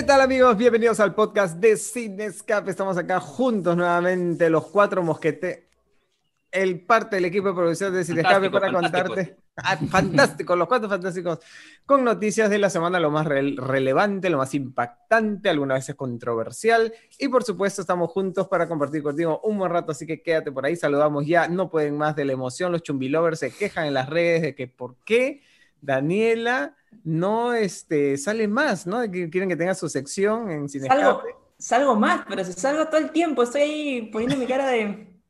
¿Qué tal amigos? Bienvenidos al podcast de Cinescape. Estamos acá juntos nuevamente, los cuatro mosquetes. El parte del equipo de producción de Cinescape para contarte. Ah, fantástico, los cuatro fantásticos. Con noticias de la semana, lo más relevante, lo más impactante, algunas veces controversial. Y por supuesto, estamos juntos para compartir contigo un buen rato. Así que quédate por ahí. Saludamos ya. No pueden más de la emoción. Los chumbilovers se quejan en las redes de que por qué Daniela no este, sale más, ¿no? quieren que tenga su sección en Cine salgo, salgo más, pero se salgo todo el tiempo. Estoy ahí poniendo mi cara de.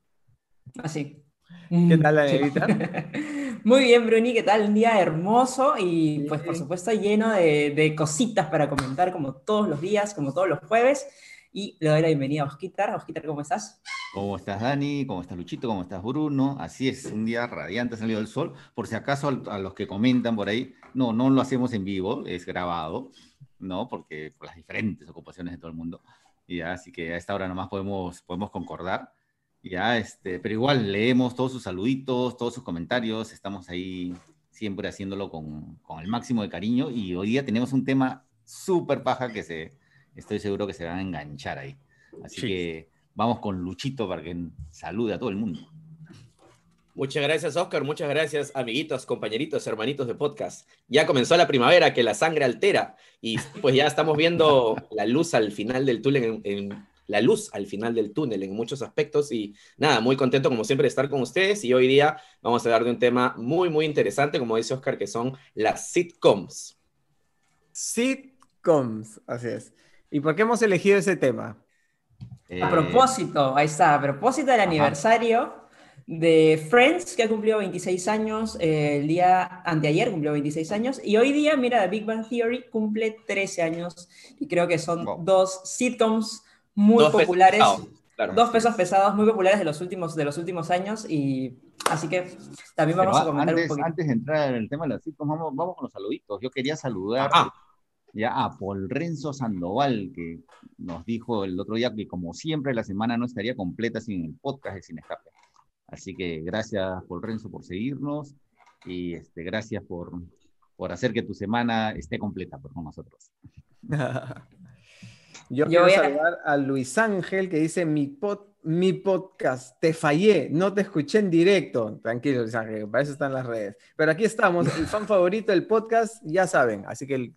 Así. ¿Qué tal la negrita? Muy bien, Bruni, ¿qué tal? Un día hermoso y pues por supuesto lleno de, de, cositas para comentar como todos los días, como todos los jueves. Y le doy la bienvenida a Osquitar. Osquitar, ¿cómo estás? ¿Cómo estás, Dani? ¿Cómo estás, Luchito? ¿Cómo estás, Bruno? Así es, un día radiante ha salido el sol. Por si acaso a los que comentan por ahí, no, no lo hacemos en vivo, es grabado, ¿no? Porque por las diferentes ocupaciones de todo el mundo. Y ya, así que a esta hora nomás podemos, podemos concordar. Ya, este, pero igual leemos todos sus saluditos, todos sus comentarios, estamos ahí siempre haciéndolo con, con el máximo de cariño y hoy día tenemos un tema súper paja que se, estoy seguro que se van a enganchar ahí. Así que vamos con Luchito para que salude a todo el mundo. Muchas gracias, Oscar. Muchas gracias, amiguitos, compañeritos, hermanitos de podcast. Ya comenzó la primavera, que la sangre altera, y pues ya estamos viendo la luz al final del túnel, en, la luz al final del túnel en muchos aspectos. Y nada, muy contento como siempre de estar con ustedes. Y hoy día vamos a hablar de un tema muy, muy interesante, como dice Oscar, que son las sitcoms. Sitcoms, así es. ¿Y por qué hemos elegido ese tema? A propósito, ahí está, a propósito del aniversario de Friends, que ha cumplido 26 años, eh, el día anteayer cumplió 26 años, y hoy día, mira, The Big Bang Theory cumple 13 años, y creo que son dos sitcoms muy populares, dos pesos pesados muy populares de los últimos, de los últimos años, y así que también vamos a comentar antes, un poquito. Antes de entrar en el tema de las sitcoms, vamos, vamos con los saluditos. Yo quería saludar ya a Paul Renzo Sandoval, que nos dijo el otro día que como siempre la semana no estaría completa sin el podcast de Sin Escape. Así que gracias Paul Renzo por seguirnos y este, gracias por, por hacer que tu semana esté completa por con nosotros. Yo, quiero saludar a Luis Ángel que dice mi, mi podcast, te fallé, no te escuché en directo. Tranquilo, Luis Ángel, para eso están las redes. Pero aquí estamos, el fan favorito del podcast, ya saben. Así que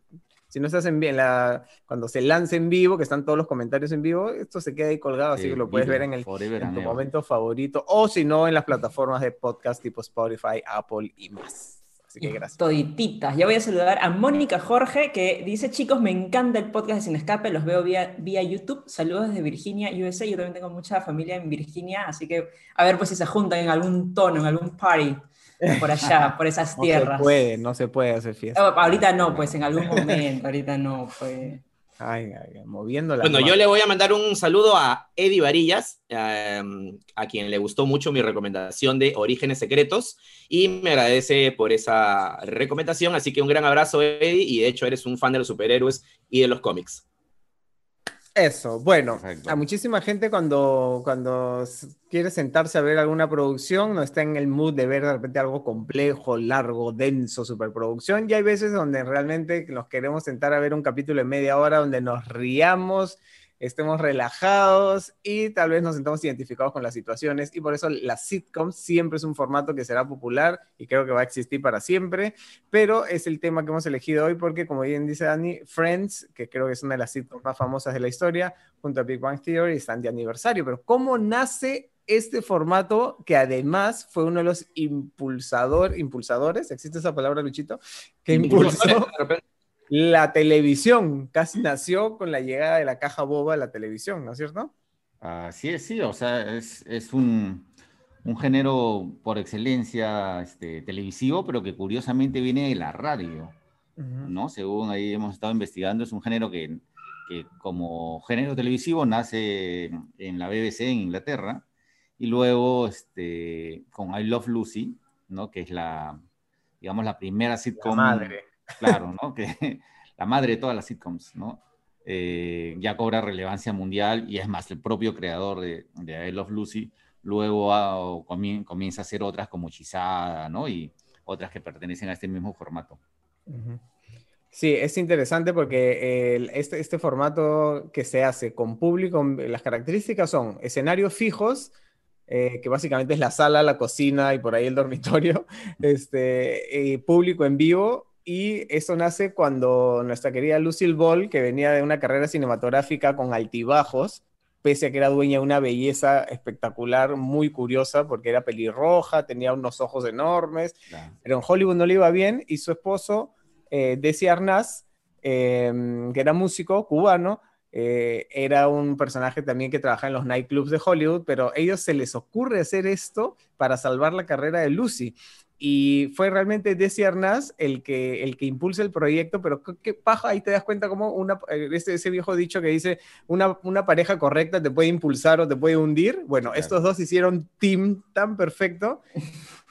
si no estás en bien, la, cuando se lance en vivo, que están todos los comentarios en vivo, esto se queda ahí colgado, así que lo puedes ver en, el, tu momento favorito, o si no, en las plataformas de podcast tipo Spotify, Apple y más. Así que gracias. Todititas. Ya voy a saludar a Mónica Jorge, que dice, chicos, me encanta el podcast de Sin Escape, los veo vía, vía YouTube. Saludos desde Virginia, USA. Yo también tengo mucha familia en Virginia, así que a ver pues si se juntan en algún tono, en algún party por allá, por esas tierras. No se puede, no se puede hacer fiesta. Oh, ahorita no, pues en algún momento, ahorita no, pues. Ay, ay, moviendo la. Bueno, yo le voy a mandar un saludo a Eddie Varillas, em, a quien le gustó mucho mi recomendación de Orígenes Secretos y me agradece por esa recomendación. Así que un gran abrazo, Eddie, y de hecho eres un fan de los superhéroes y de los cómics. Eso, bueno, a muchísima gente cuando, cuando quiere sentarse a ver alguna producción no está en el mood de ver de repente algo complejo, largo, denso, superproducción. Y hay veces donde realmente nos queremos sentar a ver un capítulo de media hora donde nos riamos estemos relajados y tal vez nos sentamos identificados con las situaciones. Y por eso las sitcoms siempre es un formato que será popular y creo que va a existir para siempre, pero es el tema que hemos elegido hoy porque, como bien dice Dani, Friends, que creo que es una de las sitcoms más famosas de la historia, junto a Big Bang Theory, están de aniversario. Pero ¿cómo nace este formato que además fue uno de los impulsador, impulsadores, existe esa palabra, Luchito, que impulsó la televisión casi nació con la llegada de la caja boba a la televisión, ¿no es cierto? Así es, sí, o sea, es, es un, un, género por excelencia este, televisivo, pero que curiosamente viene de la radio, ¿no? Según ahí hemos estado investigando, es un género que, que, como género televisivo nace en la BBC en Inglaterra, y luego este, con I Love Lucy, ¿no? Que es la, digamos, la primera sitcom. madre claro, ¿no? Que la madre de todas las sitcoms, ¿no? Eh, ya cobra relevancia mundial y es más, el propio creador de, I Love Lucy luego comienza a hacer otras como Hechizada, ¿no? Y otras que pertenecen a este mismo formato. Sí, es interesante porque este, este formato que se hace con público, las características son escenarios fijos, eh, que básicamente es la sala, la cocina y por ahí el dormitorio, este, público en vivo. Y eso nace cuando nuestra querida Lucille Ball, que venía de una carrera cinematográfica con altibajos, pese a que era dueña de una belleza espectacular, muy curiosa, porque era pelirroja, tenía unos ojos enormes, pero en Hollywood no le iba bien, y su esposo eh, Desi Arnaz, em, que era músico cubano, eh, era un personaje también que trabaja en los nightclubs de Hollywood, pero a ellos se les ocurre hacer esto para salvar la carrera de Lucy. Y fue realmente Desi Arnaz el que, el que impulsa el proyecto, pero qué paja, ahí te das cuenta como una, eh, ese, ese viejo dicho que dice, una, una, pareja correcta te puede impulsar o te puede hundir. Bueno, estos dos hicieron team tan perfecto.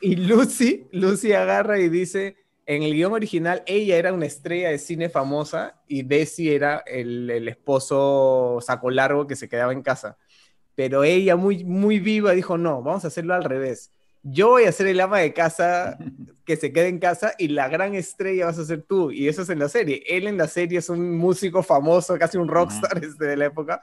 Y Lucy, Lucy agarra y dice, en el guion original ella era una estrella de cine famosa y Desi era el, esposo saco largo que se quedaba en casa. Pero ella muy, muy viva dijo, no, vamos a hacerlo al revés. Yo voy a ser el ama de casa que se quede en casa y la gran estrella vas a ser tú. Y eso es en la serie. Él en la serie es un músico famoso, casi un rockstar este, de la época.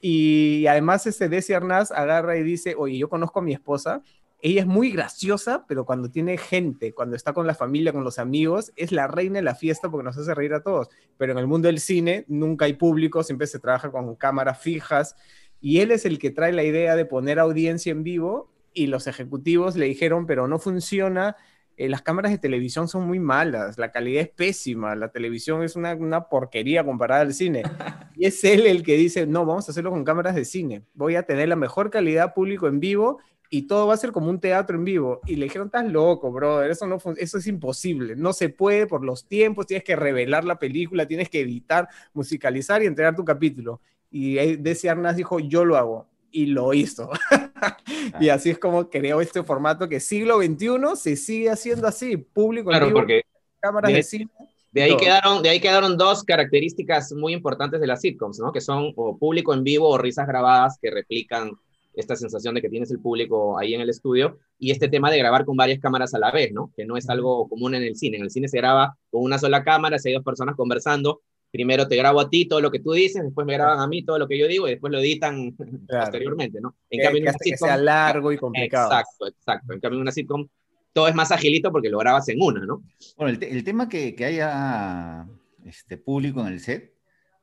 Y además ese Desi Arnaz agarra y dice, oye, yo conozco a mi esposa ella es muy graciosa, pero cuando tiene gente, cuando está con la familia, con los amigos, es la reina de la fiesta porque nos hace reír a todos. Pero en el mundo del cine nunca hay público, siempre se trabaja con cámaras fijas y él es el que trae la idea de poner audiencia en vivo y los ejecutivos le dijeron, pero no funciona, eh, las cámaras de televisión son muy malas, la calidad es pésima, la televisión es una, una, porquería comparada al cine. Y es él el que dice, no, vamos a hacerlo con cámaras de cine, voy a tener la mejor calidad público en vivo y todo va a ser como un teatro en vivo. Y le dijeron, estás loco, brother, eso, no eso es imposible, no se puede por los tiempos, tienes que revelar la película, tienes que editar, musicalizar y entregar tu capítulo. Y Desi Arnaz dijo, yo lo hago. Y lo hizo. y así es como creó este formato que siglo XXI se sigue haciendo así, público en vivo, porque cámaras de, cine. De ahí, quedaron, de ahí quedaron dos características muy importantes de las sitcoms, ¿no? Que son o público en vivo o risas grabadas que replican esta sensación de que tienes el público ahí en el estudio y este tema de grabar con varias cámaras a la vez, ¿no? Que no es algo común en el cine. En el cine se graba con una sola cámara, hay dos personas conversando, primero te grabo a ti todo lo que tú dices, después me graban a mí todo lo que yo digo y después lo editan posteriormente, ¿no? En cambio, en que sea largo y complicado. Exacto, exacto. En cambio, en una sitcom todo es más agilito porque lo grabas en una, ¿no? Bueno, el, tema que, que, haya este público en el set,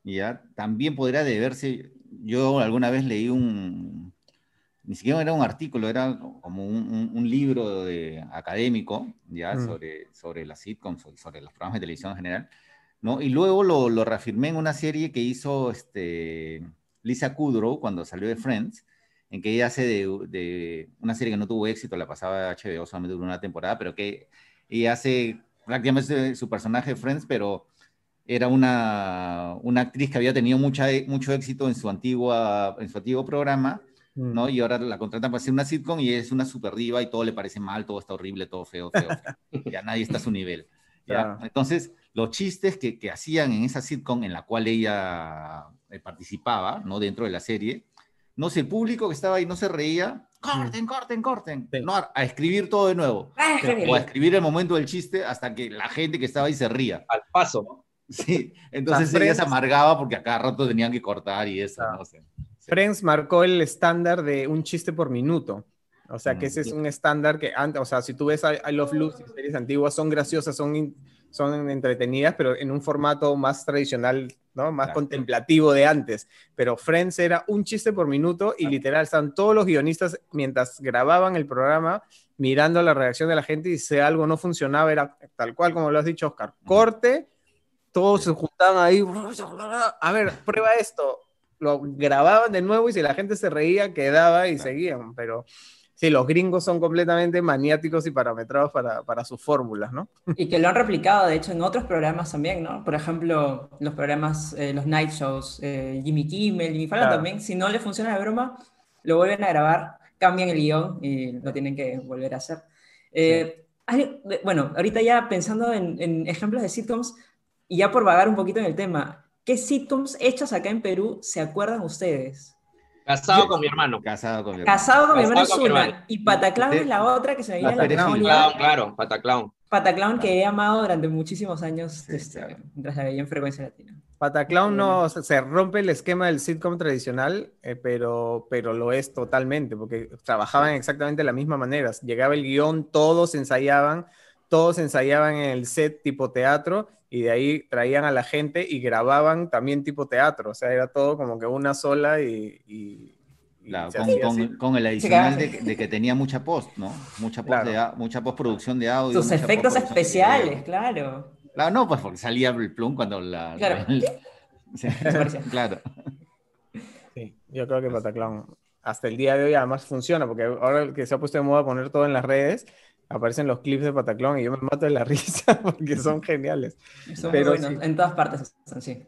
ya también podría deberse, yo alguna vez leí un, ni siquiera era un artículo, era como un, libro de, académico, ya, mm. sobre, sobre las sitcoms, sobre los programas de televisión en general, ¿no? Y luego lo, lo reafirmé en una serie que hizo este, Lisa Kudrow cuando salió de Friends, en que ella hace de, de, una serie que no tuvo éxito, la pasaba HBO solamente durante una temporada, pero que ella hace prácticamente su personaje de Friends, pero era una, una actriz que había tenido mucha, mucho éxito en su, antigua, en su antiguo programa, ¿no? Mm. Y ahora la contratan para hacer una sitcom y es una super diva y todo le parece mal, todo está horrible, todo feo, feo. ya nadie está a su nivel. Entonces, los chistes que, que, hacían en esa sitcom en la cual ella eh, participaba, ¿no? Dentro de la serie, no sé, el público que estaba ahí no se reía, corten, mm. corten, corten, no, a, escribir todo de nuevo, o a escribir el momento del chiste hasta que la gente que estaba ahí se ría. Al paso. Sí, entonces ella se amargaba porque a cada rato tenían que cortar y eso, no sé. Friends marcó el estándar de un chiste por minuto. O sea, que ese es un estándar que antes, o sea, si tú ves I, Love Lucy, series antiguas, son graciosas, son, son entretenidas, pero en un formato más tradicional, ¿no? Más contemplativo de antes. Pero Friends era un chiste por minuto y literal, están todos los guionistas mientras grababan el programa mirando la reacción de la gente y si algo no funcionaba, era tal cual como lo has dicho, Oscar. Corte, todos se juntaban ahí, a ver, prueba esto, lo grababan de nuevo y si la gente se reía, quedaba y seguían. Pero sí, los gringos son completamente maniáticos y parametrados para, para sus fórmulas, ¿no? Y que lo han replicado, de hecho, en otros programas también, ¿no? Por ejemplo, los programas, eh, los night shows, eh, Jimmy Kimmel, Jimmy Fallon también, si no le funciona la broma, lo vuelven a grabar, cambian el guion y lo tienen que volver a hacer. Eh, bueno, ahorita ya pensando en, en ejemplos de sitcoms, y ya por vagar un poquito en el tema, ¿Qué sitcoms hechos acá en Perú se acuerdan ustedes? Casado con mi hermano. Casado con mi hermano. Casado con mi hermano es una. Y Pataclown es la otra que se veía en la Claro, claro, Pataclown. Pataclown que he amado durante muchísimos años este, mientras la veía en Frecuencia Latina. Pataclown no se rompe el esquema del sitcom tradicional, eh, pero, pero lo es totalmente, porque trabajaban exactamente de la misma manera. Llegaba el guion, todos ensayaban, todos ensayaban en el set tipo teatro y de ahí traían a la gente y grababan también tipo teatro. O sea, era todo como que una sola y. con, el adicional de, que tenía mucha post, ¿no? Mucha, post mucha postproducción de audio. Sus efectos especiales, claro. Claro, no, pues porque salía el plum cuando la. Claro. claro. Sí, yo creo que Pataclown hasta el día de hoy además funciona, porque ahora que se ha puesto de moda poner todo en las redes, aparecen los clips de Pataclown y yo me mato de la risa porque son geniales. pero en todas partes están, sí.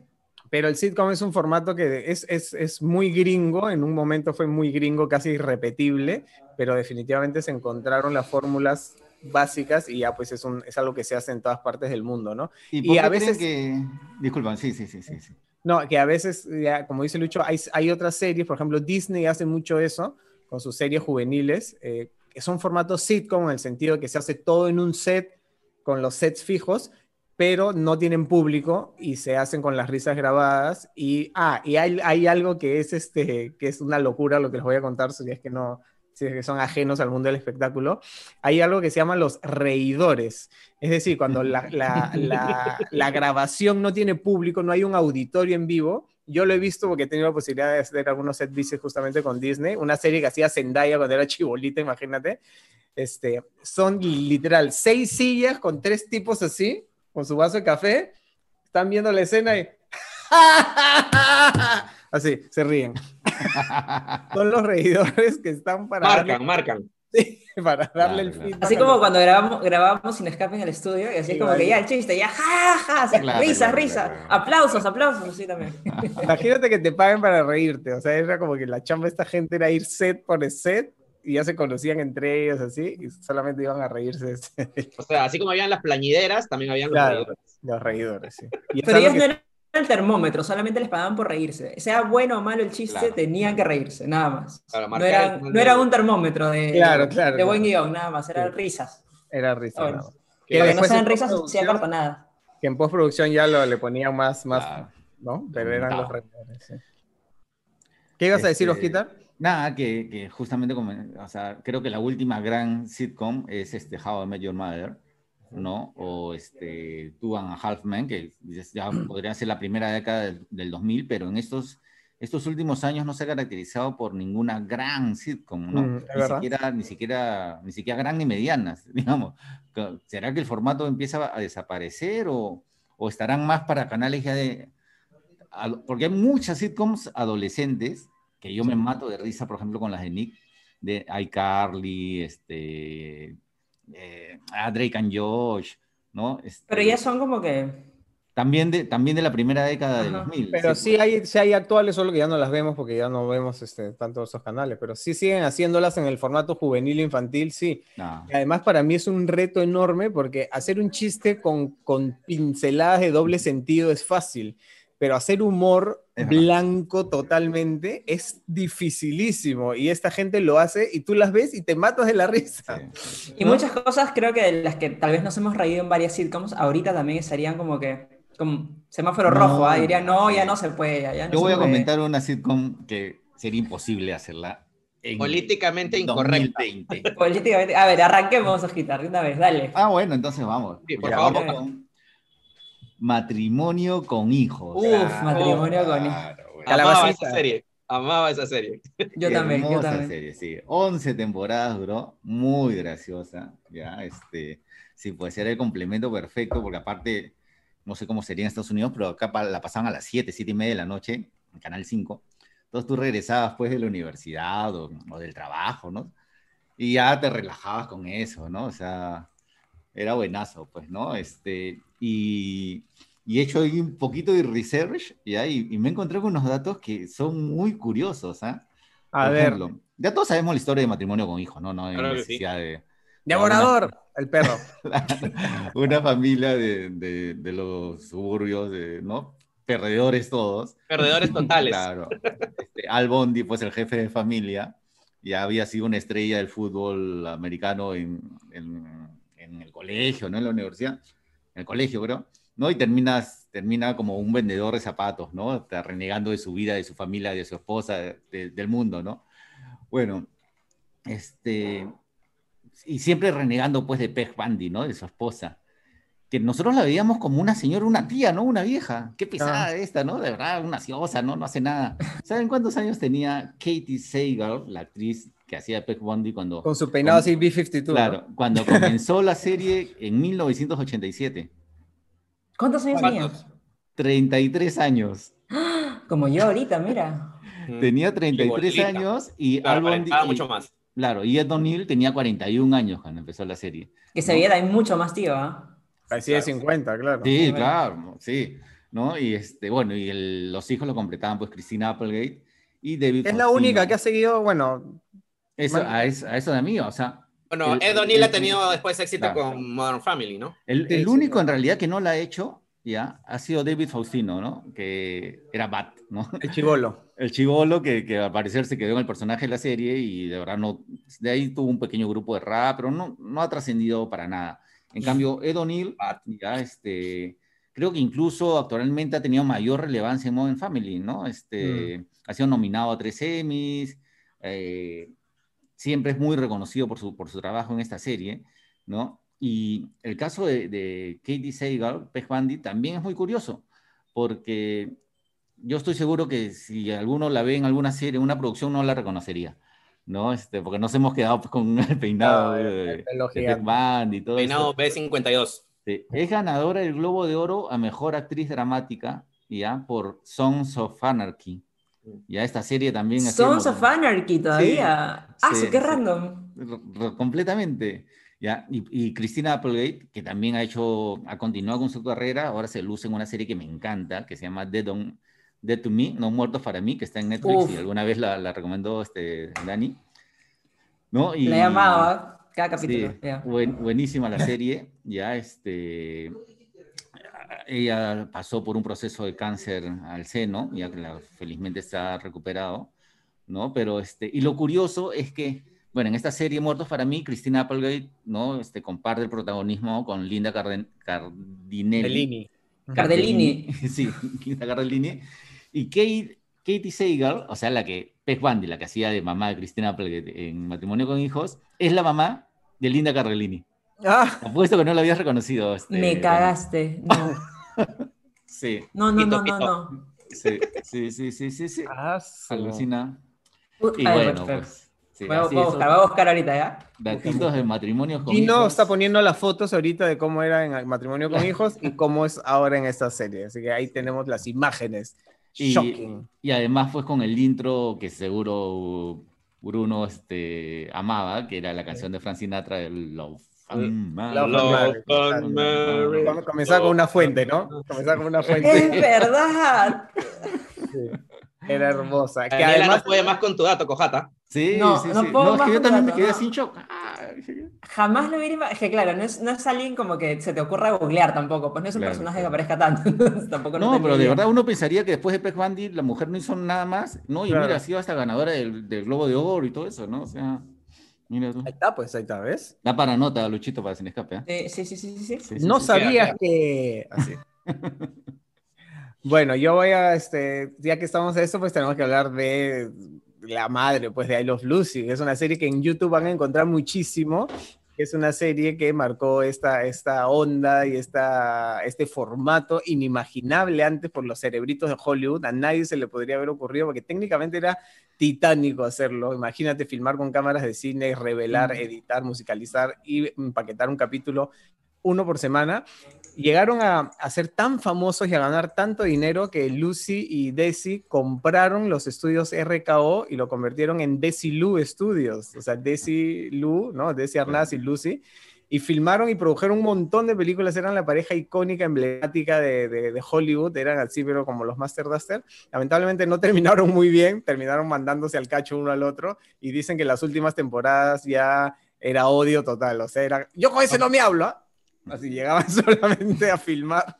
Pero el sitcom es un formato que es, es, es, muy gringo, en un momento fue muy gringo, casi irrepetible, pero definitivamente se encontraron las fórmulas básicas y ya pues es, un, es algo que se hace en todas partes del mundo, ¿no? Y, a veces... Que... Disculpan, sí, sí, sí, sí, sí. No, que a veces, ya, como dice Lucho, hay, hay otras series, por ejemplo, Disney hace mucho eso con sus series juveniles, eh, que son formatos sitcom en el sentido de que se hace todo en un set con los sets fijos, pero no tienen público y se hacen con las risas grabadas. Y, ah, y hay, hay algo que es, este, que es una locura lo que les voy a contar, si es que no, que son ajenos al mundo del espectáculo, hay algo que se llama los reidores. Es decir, cuando la, la, grabación no tiene público, no hay un auditorio en vivo. Yo lo he visto porque he tenido la posibilidad de hacer algunos set visits justamente con Disney, una serie que hacía Zendaya cuando era chibolita, imagínate. Este, son literal seis sillas con tres tipos así, con su vaso de café, están viendo la escena y... Así, se ríen. Son los reidores que están para. Marcan, marcan. Sí, para darle el feedback. Así como cuando grabamos, grabamos sin escape en el estudio, y así como que ya el chiste, ya ja, ja, risas, risas, aplausos, aplausos, sí también. Imagínate que te paguen para reírte, o sea, era como que la chamba de esta gente era ir set por set y ya se conocían entre ellos así, y solamente iban a reírse. O sea, así como habían las plañideras, también habían los reidores. Los reidores, sí. Pero ellos no eran el termómetro, solamente les pagaban por reírse. Sea bueno o malo el chiste, tenían que reírse, nada más. no, era, un termómetro de, de buen guion, nada más, eran risas. Era risa. Que no sean risas, se nada. Que en postproducción ya lo, le ponían más, más ¿no? Pero eran los reidores, ¿Qué ibas a decir, este, Osquita? Nada, que, que justamente, como, o sea, creo que la última gran sitcom es este How I Met Your Mother ¿no? O este, Two and a Half Men, que ya podría ser la primera década del, 2000, pero en estos, estos últimos años no se ha caracterizado por ninguna gran sitcom, ¿no? Mm, ni, siquiera, ni, siquiera, ni siquiera gran ni medianas, digamos. ¿Será que el formato empieza a desaparecer o, o estarán más para canales ya de... Porque hay muchas sitcoms adolescentes que yo me mato de risa, por ejemplo, con las de Nick, de iCarly, este, eh, a Drake and Josh, ¿no? Este, Pero ya son como que... También de, también de la primera década de 2000. Pero sí, hay, sí hay actuales, solo que ya no las vemos porque ya no vemos este, tanto esos canales, pero sí siguen haciéndolas en el formato juvenil infantil, sí. además para mí es un reto enorme porque hacer un chiste con, con pinceladas de doble sentido es fácil pero hacer humor blanco totalmente es dificilísimo y esta gente lo hace y tú las ves y te matas de la risa. Y muchas cosas creo que las que tal vez nos hemos reído en varias sitcoms, ahorita también estarían como que como semáforo rojo, ¿ah? dirían, no, ya no se puede. Ya Yo voy a comentar una sitcom que sería imposible hacerla. Políticamente incorrecta. Políticamente, a ver, arranquemos, Ojitar, de una vez, dale. Ah, bueno, entonces vamos. por favor. Matrimonio con hijos. Uf, matrimonio con hijos. Amaba esa serie. Amaba esa serie. Yo también, yo también. serie, sí. 11 temporadas duró, muy graciosa, ya, este, sí, puede ser el complemento perfecto, porque aparte, no sé cómo sería en Estados Unidos, pero acá la pasaban a las 7, 7 y media de la noche, en Canal 5. Entonces tú regresabas pues de la universidad o, o del trabajo, ¿no? Y ya te relajabas con eso, ¿no? O sea, era buenazo, pues, ¿no? Este, y, y he hecho ahí un poquito de research y, ahí, y me encontré con unos datos que son muy curiosos, ¿ah? A ver. ya todos sabemos la historia de matrimonio con hijos, ¿no? No hay necesidad de... Devorador, el perro. una familia de, de, los suburbios, de, ¿no? Perdedores todos. Perdedores totales. claro. Este, Al Bondi, pues el jefe de familia, ya había sido una estrella del fútbol americano en en el colegio, ¿no? En la universidad, en el colegio, creo, ¿no? Y terminas, termina como un vendedor de zapatos, ¿no? Está renegando de su vida, de su familia, de su esposa, del mundo, ¿no? Bueno, este, y siempre renegando pues de Peg Bundy, ¿no? De su esposa. Que nosotros la veíamos como una señora, una tía, ¿no? Una vieja. Qué pesada Ah. esta, ¿no? De verdad, una ciosa, ¿no? No hace nada. ¿Saben cuántos años tenía Katie Sagal, la actriz que hacía Peg Bundy cuando... Con su peinado con- así B-52. ¿no? Claro, cuando comenzó la serie en 1987. ¿Cuántos años tenía? ¿Cuántos? 33 años. Como yo ahorita, mira. Tenía 33 bolita. años y Claro, Al Bundy- aparentaba y- mucho más. Claro, y Ed O'Neill tenía 41 años cuando empezó la serie. Que se veía también mucho más tío, ¿ah? Así de Claro. 50, claro. Sí, claro, sí. ¿No? Y este, bueno, y el- los hijos lo completaban pues Christina Applegate y David Es la única que ha seguido, bueno, Eso, a, eso, a eso de amigo, o sea, Bueno, El- Ed O'Neill ha tenido después éxito Claro. con Modern Family, ¿no? el, Sí, el sí, único en realidad que no la ha hecho, ya, ha sido David Faustino, ¿no? Que era Bat, ¿no? el chivolo. El chivolo que, que al parecer se quedó en el personaje de la serie y de verdad no, de ahí tuvo un pequeño grupo de rap, pero no, no ha trascendido para nada. En cambio, Ed O'Neill, ya este, creo que incluso actualmente ha tenido mayor relevancia en Modern Family, ¿no? Este, Ha sido nominado a tres Emmys, eh, siempre es muy reconocido por su, por su trabajo en esta serie, ¿no? Y el caso de, de Katie Sagal, Peg Bundy, también es muy curioso, porque yo estoy seguro que si alguno la ve en alguna serie, en una producción, no la reconocería, ¿no? Este, porque nos hemos quedado pues, con el peinado Ah, de. Bundy y todo Peinado eso. B52. Sí, Es ganadora del Globo de Oro a Mejor Actriz Dramática, ¿ya? Por Sons of Anarchy. Ya esta serie también... Sons of Anarchy todavía. ah, sí, qué sí. random. Completamente. ¿ya? Y, y Christina Applegate, que también ha hecho, ha continuado con su carrera, ahora se luce en una serie que me encanta, que se llama Dead, on- Dead to Me, No Muertos para mí, que está en Netflix Uf. y alguna vez la, la recomendó este, Dani. ¿No? Y, La amado, ¿ah? Cada Sí, capítulo. buen- buenísima la serie. Ya este, ella pasó por un proceso de cáncer al seno, ya que la- felizmente está recuperado, ¿no? Pero este, y lo curioso es que, bueno, en esta serie Muertos para mí, Christina Applegate, ¿no? Este, comparte el protagonismo con Linda Carden- Cardinelli. Bellini. Cardellini. sí, Linda Cardellini. Y Kate, Katie Sagal, o sea, la que, Peg Bundy, la que hacía de mamá de Christina Applegate en Matrimonio con Hijos, es la mamá de Linda Cardellini. Ah, Apuesto que no lo habías reconocido. este, Me cagaste. No, Sí, no, no, Pito, no, no. pito. no. sí, sí, sí, sí, sí, sí. ah, Alucina. Uh, Y bueno, pues. sí, Voy a, voy a buscar, voy a buscar ahorita, ¿ya? Datitos de matrimonios con Gino hijos. está poniendo las fotos ahorita de cómo era en el matrimonio con hijos y cómo es ahora en esta serie. Así que ahí tenemos las imágenes. Y- Shocking. Y además, pues con el intro que seguro Bruno este, amaba, que era la canción de Frank Sinatra Love. Marriage. Come- Comenzaba con una fuente, ¿no? Comenzaba con una Es fuente. verdad. Era hermosa. Que Daniela además, no puede más con tu dato, Cojata. Sí, No, sí, no sí. puedo No, es más que yo con también me dato, quedé no. así en shock. Jamás lo hubiera imaginado. Es que claro, no es, no es alguien como que se te ocurra googlear tampoco. Pues no es un Claro, personaje claro. que aparezca tanto. tampoco No, pero de verdad uno pensaría que después de Peg Bundy la mujer no hizo nada más, ¿no? Y Claro. mira, ha sido hasta ganadora del, del Globo de Oro y todo eso, ¿no? O sea, mira tú. ahí está, pues ahí está, ¿ves? Da para nota, Luchito, para sin escape. ¿eh? Eh, sí, sí, sí, sí, sí. No sí. sabías que. Así. Bueno, yo voy a, este, ya que estamos en esto, pues tenemos que hablar de la madre, pues de I Love Lucy, es una serie que en YouTube van a encontrar muchísimo, es una serie que marcó esta, esta onda y esta, este formato inimaginable antes por los cerebritos de Hollywood, a nadie se le podría haber ocurrido, porque técnicamente era titánico hacerlo, imagínate filmar con cámaras de cine, revelar, editar, musicalizar y empaquetar un capítulo uno por semana, llegaron a, a ser tan famosos y a ganar tanto dinero que Lucy y Desi compraron los estudios RKO y lo convirtieron en Desi Lu Studios, o sea, Desi Lu, ¿no? Desi Arnaz y Lucy, y filmaron y produjeron un montón de películas, eran la pareja icónica, emblemática de, de- de Hollywood, eran así, pero como los Master Duster. Lamentablemente no terminaron muy bien, terminaron mandándose al cacho uno al otro, y dicen que las últimas temporadas ya era odio total, o sea, era, yo con ese no me hablo, ¿ah? Así llegaban solamente a filmar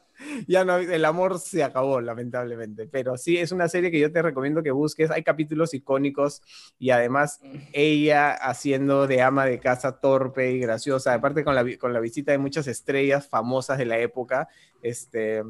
ya no, el amor se acabó, lamentablemente. Pero sí, es una serie que yo te recomiendo que busques. Hay capítulos icónicos y además ella haciendo de ama de casa torpe y graciosa, aparte con la, con la visita de muchas estrellas famosas de la época. Este,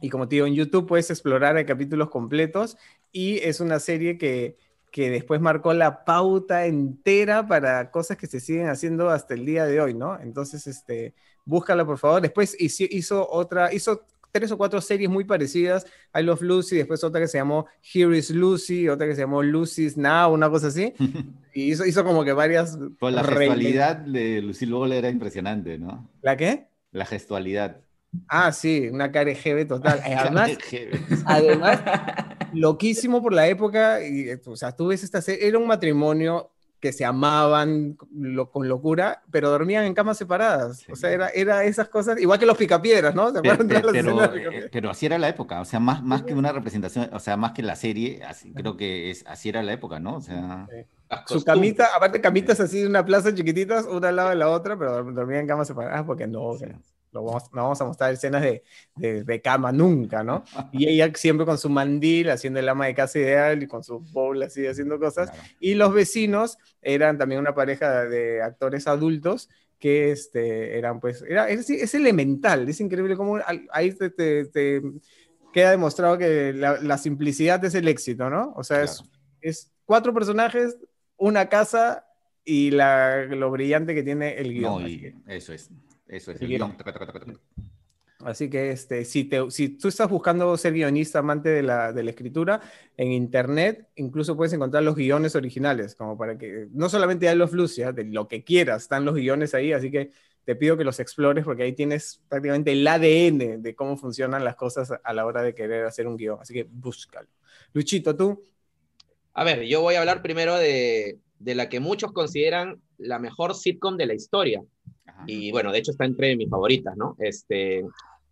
y como te digo, en YouTube puedes explorar hay capítulos completos y es una serie que, que después marcó la pauta entera para cosas que se siguen haciendo hasta el día de hoy, ¿no? Entonces, este, búscala por favor. Después hizo, otra, hizo tres o cuatro series muy parecidas. I Love Lucy, después otra que se llamó Here is Lucy, otra que se llamó Lucy's Now, una cosa así. Y hizo, hizo como que varias... Pues la gestualidad de Lucille Ball era impresionante, ¿no? ¿La qué? La gestualidad. Ah, sí, una KRGB total. Además, además, loquísimo por la época. Y, o sea, tú ves esta serie, era un matrimonio que se amaban con locura, pero dormían en camas separadas. O sea, era, era esas cosas, igual que los picapiedras, ¿no? Eh, pero, así era la época, o sea, más, más que una representación, o sea, más que la serie, así, creo que es, así era la época, ¿no? O sea... Su camita, aparte camitas así de una plaza chiquititas, una al lado de la otra, pero dormían en camas separadas porque no, o sea, no vamos a mostrar escenas de, de, cama nunca, ¿no? Y ella siempre con su mandil haciendo el ama de casa ideal y con su bowl así haciendo cosas. Y los vecinos eran también una pareja de actores adultos que este, eran pues, era, es, elemental, es increíble cómo ahí te, queda demostrado que la, simplicidad es el éxito, ¿no? O sea, es, es cuatro personajes, una casa y la, lo brillante que tiene el guion. eso es. Eso es, Así que este, si, te, si tú estás buscando ser guionista, amante de la, de la, escritura, en internet incluso puedes encontrar los guiones originales, como para que no solamente hay los Lucia, de lo que quieras, están los guiones ahí, así que te pido que los explores porque ahí tienes prácticamente el ADN de cómo funcionan las cosas a la hora de querer hacer un guion, así que búscalo. Luchito, tú. A ver, yo voy a hablar primero de, de la que muchos consideran la mejor sitcom de la historia, y bueno, de hecho está entre mis favoritas, ¿no? Este,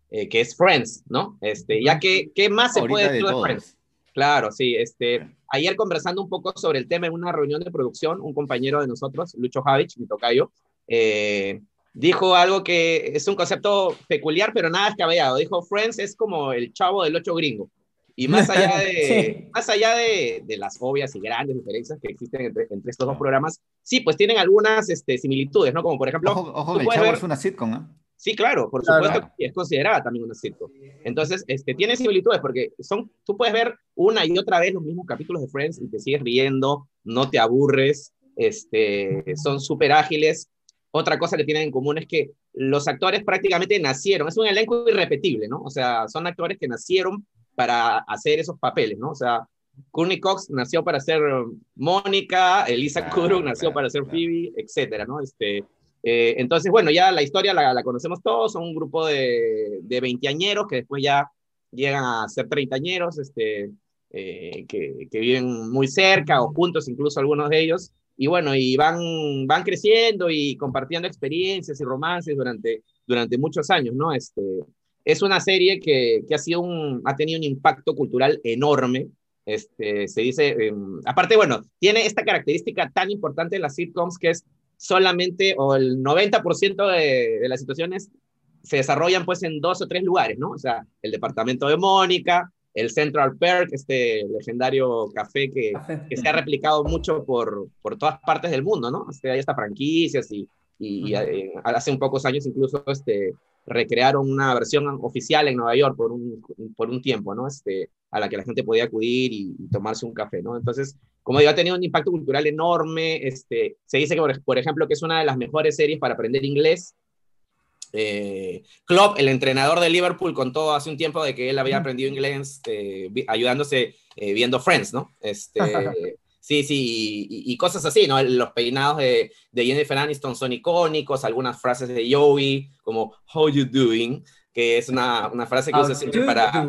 eh, que es Friends, ¿no? Este, ya que, ¿qué más se puede decir de, Friends? Claro, sí, este, ayer conversando un poco sobre el tema en una reunión de producción, un compañero de nosotros, Lucho Javich, mi tocayo, eh, dijo algo que es un concepto peculiar, pero nada escabellado. Dijo, Friends es como el chavo del ocho gringo. Y más allá de, más allá de, de, las obvias y grandes diferencias que existen entre, entre estos dos programas, sí, pues tienen algunas este, similitudes, ¿no? Como por ejemplo... Ojo, ojo el Chavo es una sitcom, ¿no? Sí, claro, por supuesto es considerada también una sitcom. Entonces, este, tiene similitudes porque son, tú puedes ver una y otra vez los mismos capítulos de Friends y te sigues riendo, no te aburres, este, son súper ágiles. Otra cosa que tienen en común es que los actores prácticamente nacieron, es un elenco irrepetible, ¿no? O sea, son actores que nacieron para hacer esos papeles, ¿no? O sea, Courtney Cox nació para ser Mónica, Elisa claro, nació para ser Phoebe, etcétera, ¿no? Este, eh, entonces, bueno, ya la historia la, la, conocemos todos, son un grupo de, de veinteañeros que después ya llegan a ser treintañeros, este, eh, que, que, viven muy cerca o juntos, incluso algunos de ellos, y bueno, y van, van creciendo y compartiendo experiencias y romances durante, durante muchos años, ¿no? Este, es una serie que, que ha, sido un, ha tenido un impacto cultural enorme. Este, se dice, eh, aparte, bueno, tiene esta característica tan importante de las sitcoms que es solamente, o el 90% de, de las situaciones se desarrollan pues en dos o tres lugares, ¿no? O sea, el departamento de Mónica, el Central Perk, este legendario café que, que se ha replicado mucho por, por todas partes del mundo, ¿no? Este, hay hasta franquicias y, y, eh, hace un pocos años incluso este, recrearon una versión oficial en Nueva York por un, por un tiempo, ¿no? Este, a la que la gente podía acudir y, tomarse un café, ¿no? Entonces, como digo, ha tenido un impacto cultural enorme. Este, se dice que, por, ejemplo, que es una de las mejores series para aprender inglés. Eh, Klopp, el entrenador de Liverpool, contó hace un tiempo de que él había aprendido inglés eh, ayudándose eh, viendo Friends, ¿no? Este, Sí, sí, y, cosas así, ¿no? Los peinados de, de, Jennifer Aniston son icónicos, algunas frases de Joey, como How you doing, que es una, una frase que usa siempre para...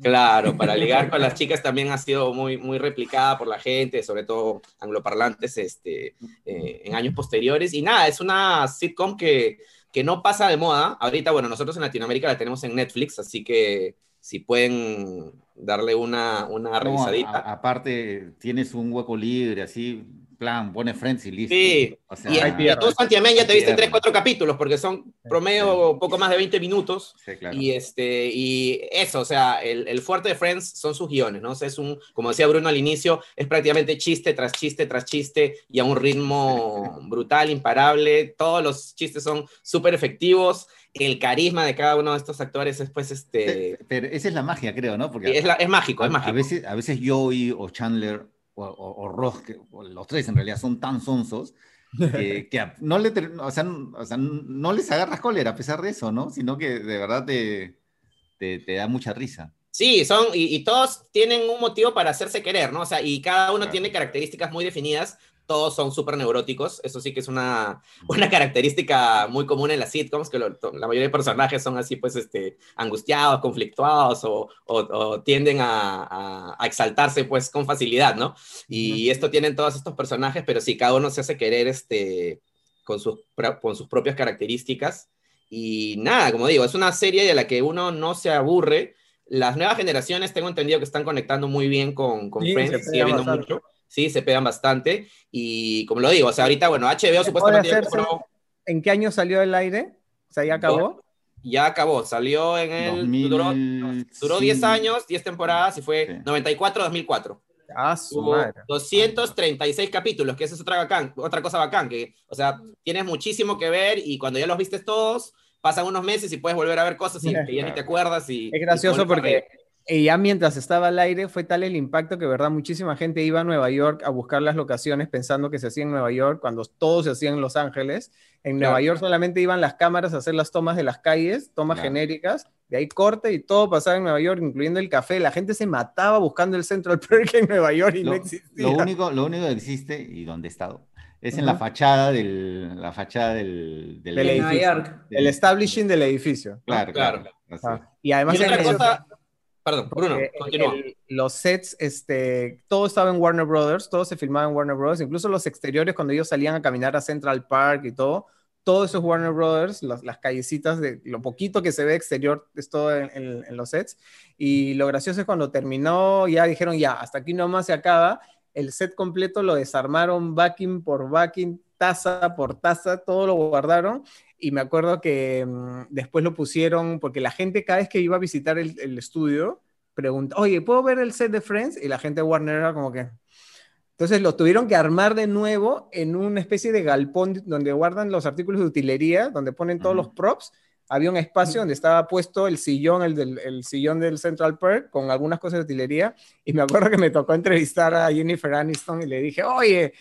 Claro, para ligar con las chicas también ha sido muy, muy replicada por la gente, sobre todo angloparlantes este, eh, en años posteriores. Y nada, es una sitcom que, que no pasa de moda. Ahorita, bueno, nosotros en Latinoamérica la tenemos en Netflix, así que si pueden darle una, una revisadita. aparte, tienes un hueco libre, así, plan, pone Friends y listo. Sí, O sea, y en pierde. tú, Santiamén, ya te viste. 3, 4 capítulos, porque son promedio poco más de 20 minutos. sí, claro. Y, este, y eso, o sea, el, el fuerte de Friends son sus guiones, ¿no? O sea, es un, como decía Bruno al inicio, es prácticamente chiste tras chiste tras chiste y a un ritmo brutal, imparable. Todos los chistes son súper efectivos. El carisma de cada uno de estos actores es, pues, este... Pe- Pero esa es la magia, creo, ¿no? Porque Es, la- es mágico, a, es mágico. a veces, a veces Joey o Chandler o, o- o Ross, que, o los tres en realidad son tan sonsos que, que no, le, o sea, o sea, no les agarras cólera a pesar de eso, ¿no? Sino que de verdad te, te, te da mucha risa. Sí, son, y, y todos tienen un motivo para hacerse querer, ¿no? O sea, y cada uno Claro. tiene características muy definidas, todos son súper neuróticos, eso sí que es una, una característica muy común en las sitcoms, que lo- la mayoría de personajes son así, pues, este, angustiados, conflictuados, o, o- o tienden a, a- a exaltarse, pues, con facilidad, ¿no? Y esto tienen todos estos personajes, pero sí, cada uno se hace querer, este, con sus, con sus propias características, y nada, como digo, es una serie de la que uno no se aburre, las nuevas generaciones tengo entendido que están conectando muy bien con, con Sí, Friends, sigue viendo mucho. Sí, se pegan bastante. Y como lo digo, o sea, ahorita, bueno, HBO supuestamente ya hacerse- compró- ¿En qué año salió el aire? O sea, ya acabó. ya acabó, salió en el... Duró, duró 10 años, 10 temporadas y fue Sí. 94-2004. Ah, su madre. 236 capítulos, que esa es otra, bacán, otra cosa bacán, que, o sea, tienes muchísimo que ver y cuando ya los viste todos, pasan unos meses y puedes volver a ver cosas y que ya ni te acuerdas. Y, Es gracioso y porque eh, ya mientras estaba al aire fue tal el impacto que, verdad, muchísima gente iba a Nueva York a buscar las locaciones pensando que se hacía en Nueva York cuando todo se hacía en Los Ángeles. En Claro. Nueva York solamente iban las cámaras a hacer las tomas de las calles, tomas Claro. genéricas, de ahí corte y todo pasaba en Nueva York, incluyendo el café. La gente se mataba buscando el Central Perk en Nueva York y Lo, no existía. lo único, lo único que existe y donde he estado es en la Ajá. fachada del, la fachada del, del, Del edificio. York. El establishing del edificio. Claro, claro. así Ah. Y además Y otra cosa, perdón, Bruno, continúa. el- los sets, este, todo estaba en Warner Brothers, todo se filmaba en Warner Brothers, incluso los exteriores cuando ellos salían a caminar a Central Park y todo, todo eso es Warner Brothers, las, las callecitas, de lo poquito que se ve exterior es todo en, en- en los sets. Y lo gracioso es cuando terminó, ya dijeron, ya, hasta aquí nomás se acaba, el set completo lo desarmaron backing por backing, taza por taza, todo lo guardaron. Y me acuerdo que mm, después lo pusieron, porque la gente cada vez que iba a visitar el, el estudio, pregunta, oye, ¿puedo ver el set de Friends? Y la gente de Warner era como que... Entonces lo tuvieron que armar de nuevo en una especie de galpón donde guardan los artículos de utilería, donde ponen todos Ujú. los props. Había un espacio donde estaba puesto el sillón, el, del, el sillón del Central Perk, con algunas cosas de utilería. Y me acuerdo que me tocó entrevistar a Jennifer Aniston y le dije, oye,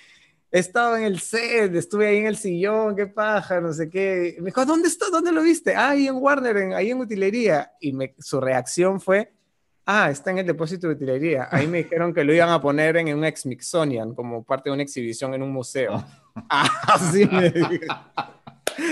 he estado en el set, estuve ahí en el sillón, qué paja, no sé qué. Y me dijo, ¿dónde está? ¿Dónde lo viste? Ah, ahí en Warner, en- ahí en utilería. Y me, su reacción fue, ah, está en el depósito de utilería. Ahí me dijeron que lo iban a poner en un ex Smithsonian como parte de una exhibición en un museo. Así me dijo.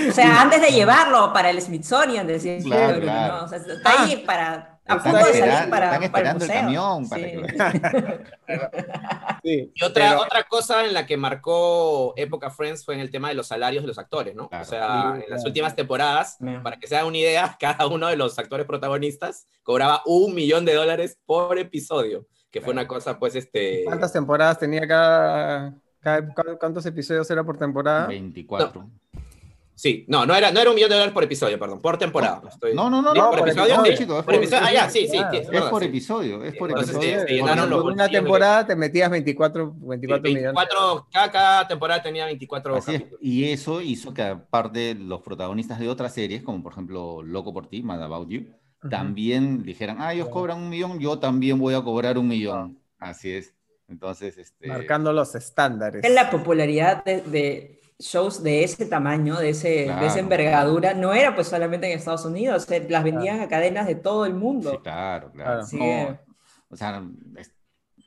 O sea, antes de llevarlo para el Smithsonian, decía Claro, claro. ¿no? O sea, está ahí para, a Están punto de espera- salir para, están para el esperando el camión para Sí. Sí, Y otra, pero- otra cosa en la que marcó época Friends fue en el tema de los salarios de los actores, ¿no? Claro. O sea, Sí, en las últimas temporadas, para que se hagan una idea, cada uno de los actores protagonistas cobraba un millón de dólares por episodio, que fue Claro. una cosa, pues, este... ¿Cuántas temporadas tenía cada, cada- cada- ¿Cuántos episodios era por temporada? 24. Sí, no, no era, no era un millón de dólares por episodio, perdón, por temporada. Estoy- No, no, no, no, por por episodio, episodio, sí. chicos, es Por por episodio, ah, ya, sí, sí, Claro. sí, Es verdad, por sí. episodio, es por Entonces, episodio. sí, Por los una temporada te metías 24, 24 millones. 24, cada, cada temporada tenía 24 Así es, y eso hizo que aparte los protagonistas de otras series, como por ejemplo Loco por ti, Mad About You, Ujú. también dijeran, ah, ellos cobran un millón, yo también voy a cobrar un millón. Así es. Entonces, este... Marcando los estándares. Es la popularidad de, de shows de ese tamaño, de, ese, de Claro. esa envergadura, no era pues solamente en Estados Unidos, eh, las vendían a cadenas de todo el mundo. Sí, claro, claro. Claro. Así No, que- o sea,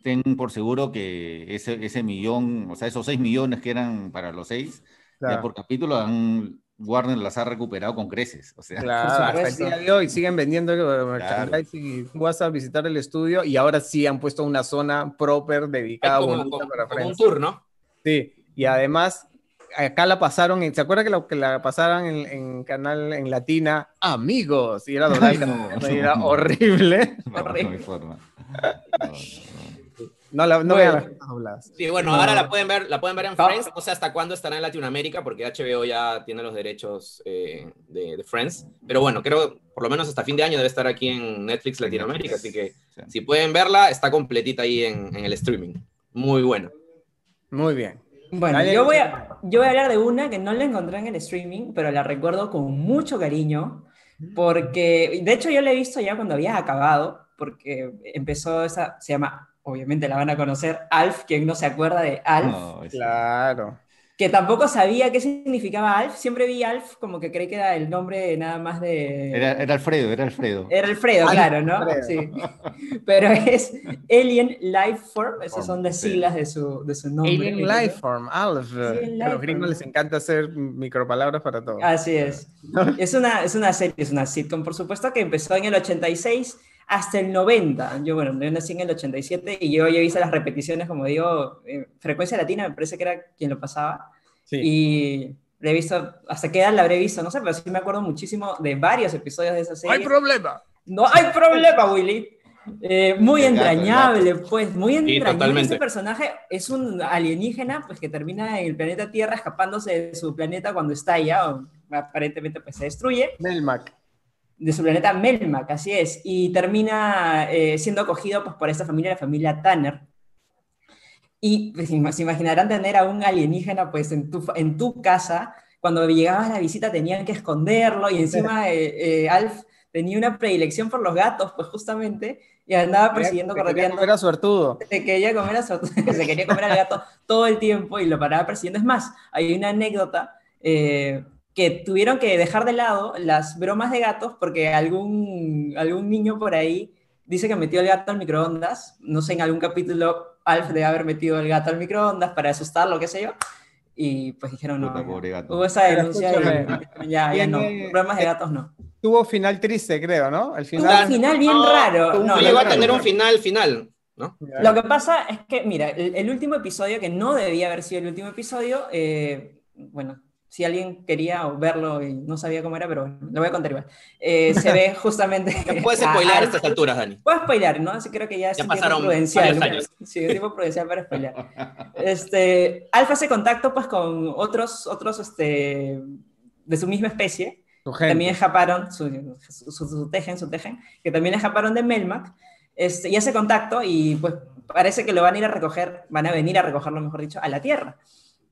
ten por seguro que ese, ese millón, o sea, esos seis millones que eran para los seis, ya Claro. por capítulo han, Warner las ha recuperado con creces. O sea, Claro, Por hasta el día de hoy siguen vendiendo eh, merchandising y tú vas a visitar el estudio y ahora sí han puesto una zona proper dedicada como, bonita como- para como un tour, ¿no? Sí, y además acá la pasaron, en- ¿se acuerda que, lo, que la pasaron en, en canal en latina? Amigos, y era y No, era no. horrible. no, no hay Horrible. forma. No, no, no. No, la, no vean las cosas dobladas. Sí, bueno, ahora la pueden ver, la pueden ver en Friends. No sé hasta cuándo estará en Latinoamérica, porque HBO ya tiene los derechos eh, de, Friends. Pero bueno, creo por lo menos hasta fin de año debe estar aquí en Netflix Latinoamérica. Así que si pueden verla, está completita ahí en, en el streaming. Muy buena. Muy bien. Bueno, yo voy, a, yo voy a hablar de una que no la encontré en el streaming, pero la recuerdo con mucho cariño, porque de hecho yo la he visto ya cuando había acabado, porque empezó esa, se llama, obviamente la van a conocer, Alf, quien no se acuerda de Alf. claro que tampoco sabía qué significaba Alf. Siempre vi Alf como que creí que era el nombre nada más de... Era, Alfredo, era Alfredo. Era Alfredo, claro, ¿no? Sí. Pero es Alien Lifeform, esas son las siglas de su, de su nombre. Alien Lifeform, Alf. a los gringos les encanta hacer micropalabras para todo. Así es. es, una, es una serie, es una sitcom, por supuesto, que empezó en el 86 hasta el 90. Yo, bueno, yo nací en el 87 y yo ya hice las repeticiones, como digo, Frecuencia Latina, me parece que era quien lo pasaba. Y le he visto, hasta qué edad la habré visto, no sé, pero sí me acuerdo muchísimo de varios episodios de esa serie. ¡No hay problema! No hay problema, Willy. Eh, muy entrañable, pues, muy entrañable. Ese personaje es un alienígena, pues, que termina en el planeta Tierra escapándose de su planeta cuando está allá, o aparentemente, pues, se destruye. Melmac de su planeta Melmac, así es, y termina eh, siendo acogido pues, por esta familia, la familia Tanner. Y pues, se imaginarán tener a un alienígena pues, en, tu, en tu casa, cuando llegabas a la visita tenían que esconderlo y encima eh, eh, Alf tenía una predilección por los gatos, pues justamente, y andaba persiguiendo, corriendo. Se quería comer a suertudo. Se quería comer a suertudo, se quería comer al gato todo el tiempo y lo paraba persiguiendo. Es más, hay una anécdota que tuvieron que dejar de lado las bromas de gatos porque algún, algún niño por ahí dice que metió el gato al microondas. No sé, en algún capítulo Alf debe haber metido el gato al microondas para asustarlo, qué sé yo. Y pues dijeron, no, hubo esa denuncia y ya, ya no, bromas de gatos no. Tuvo final triste, creo, ¿no? El final, Tuvo un final bien raro. No, llegó a tener un final final. ¿No? Lo que pasa es que, mira, el, último episodio, que no debía haber sido el último episodio, eh, bueno, si alguien quería verlo y no sabía cómo era, pero lo voy a contar igual. Eh, se ve justamente. Puedes spoiler a estas alturas, Dani. Puedo spoiler, ¿no? Así creo que ya, ya pasaron prudencial. Años. Sí, un tipo prudencial para spoiler. Este, Alfa hace contacto pues con otros, otros este, de su misma especie. También escaparon, su, su, su, tejen, su tejen, que también escaparon de Melmac. Este, y hace contacto y pues parece que lo van a ir a recoger, van a venir a recogerlo, mejor dicho, a la Tierra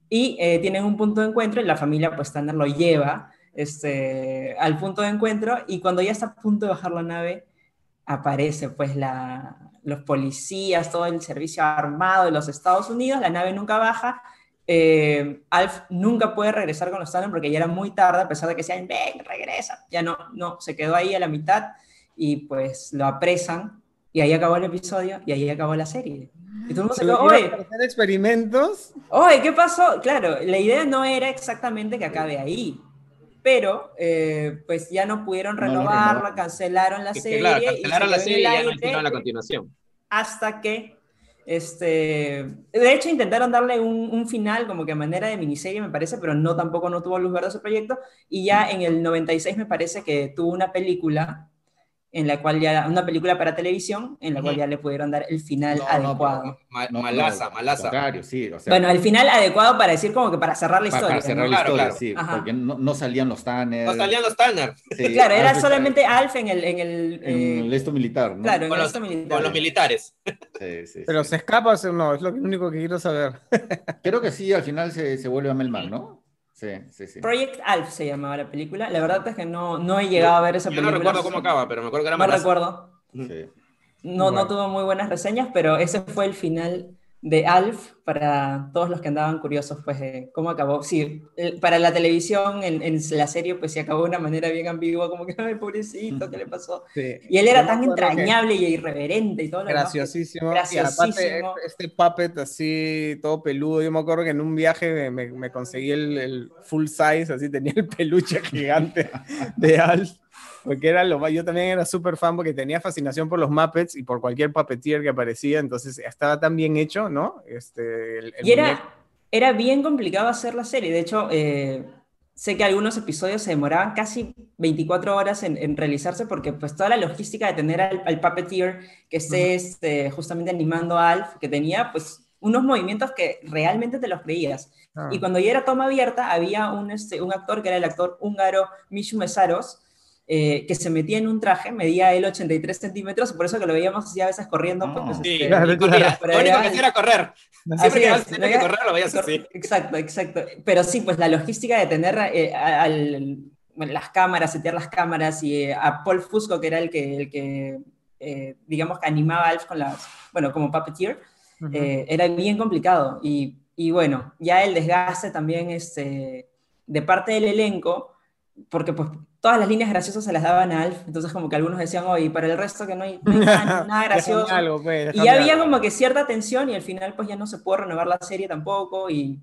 y eh, tienen un punto de encuentro y la familia pues Tanner lo lleva este, al punto de encuentro y cuando ya está a punto de bajar la nave aparece pues la, los policías, todo el servicio armado de los Estados Unidos, la nave nunca baja, eh, Alf nunca puede regresar con los Tanner porque ya era muy tarde, a pesar de que sean, ven, regresa, ya no, no, se quedó ahí a la mitad y pues lo apresan y ahí acabó el episodio y ahí acabó la serie. Y todo el mundo se hacer experimentos? Oye, ¿qué pasó? Claro, la idea no era exactamente que acabe ahí, pero eh, pues ya no pudieron renovarla, cancelaron la serie. Claro, cancelaron la serie y ya no hicieron la continuación. Hasta que, este, de hecho intentaron darle un, un, final como que a manera de miniserie me parece, pero no tampoco no tuvo luz verde ese proyecto. Y ya en el 96 me parece que tuvo una película en la cual ya, una película para televisión, en la cual ya le pudieron dar el final adecuado. No, malaza, malaza. sí, bueno, el final adecuado para decir como que para cerrar la historia. Para cerrar la historia, sí, porque no, salían los Tanner. No salían los Tanner. claro, era solamente Alf en el... En el, en esto militar, ¿no? Claro, en con, el esto militar. Con los militares. Sí, Pero se escapa o no, es lo único que quiero saber. Creo que sí, al final se, se vuelve a Melman, ¿no? Sí, sí, sí. Project Alf se llamaba la película. La verdad es que no, no he llegado a ver esa película. No recuerdo cómo acaba, pero me acuerdo que era No recuerdo. No, no tuvo muy buenas reseñas, pero ese fue el final de Alf para todos los que andaban curiosos pues de cómo acabó. Sí, para la televisión, en, en, la serie, pues se acabó de una manera bien ambigua, como que, ay, pobrecito, ¿qué le pasó? Y él era tan entrañable y irreverente y todo lo Graciosísimo. Graciosísimo. Y este puppet así, todo peludo, yo me acuerdo que en un viaje me, me conseguí el, el, full size, así tenía el peluche gigante de Alf. Porque era lo yo también era súper fan porque tenía fascinación por los Muppets y por cualquier puppeteer que aparecía, entonces estaba tan bien hecho, ¿no? Este, y era, era bien complicado hacer la serie, de hecho, eh, sé que algunos episodios se demoraban casi 24 horas en, realizarse porque pues toda la logística de tener al, puppeteer que esté este, justamente animando a Alf, que tenía pues unos movimientos que realmente te los creías. Ah. Y cuando ya era toma abierta, había un, este, un actor que era el actor húngaro Mishu Mesaros, eh, que se metía en un traje, medía él 83 centímetros, por eso que lo veíamos así a veces corriendo. Pues, ah. sí, este, claro, claro. Lo único que hacía era correr. Siempre que, vas a correr lo veías así. Exacto, exacto. Pero sí, pues la logística de tener eh, al, las cámaras, setear las cámaras y eh, a Paul Fusco, que era el que, el que digamos, que animaba a Alf con las, bueno, como puppeteer, era bien complicado. Y, y, bueno, ya el desgaste también este, de parte del elenco, porque pues todas las líneas graciosas se las daban a Alf, entonces como que algunos decían, oye, para el resto que no hay, nada, gracioso. Pues, y había como que cierta tensión y al final pues ya no se pudo renovar la serie tampoco y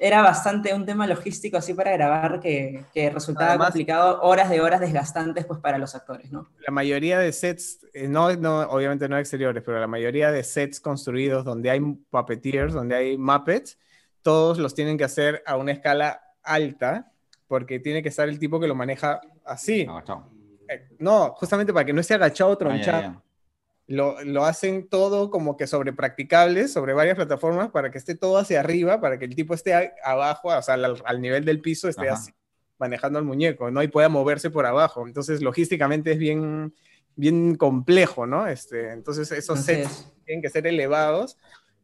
era bastante un tema logístico así para grabar que, que resultaba complicado, horas de horas desgastantes pues para los actores, ¿no? La mayoría de sets, eh, no, no, obviamente no exteriores, pero la mayoría de sets construidos donde hay puppeteers, donde hay Muppets, todos los tienen que hacer a una escala alta porque tiene que estar el tipo que lo maneja así. Eh, no, justamente para que no esté agachado o tronchado. Lo, lo, hacen todo como que sobre practicables, sobre varias plataformas, para que esté todo hacia arriba, para que el tipo esté abajo, o sea, al, nivel del piso, esté así, manejando al muñeco, ¿no? Y pueda moverse por abajo. Entonces, logísticamente es bien, bien complejo, ¿no? Este, entonces, esos sets tienen que ser elevados.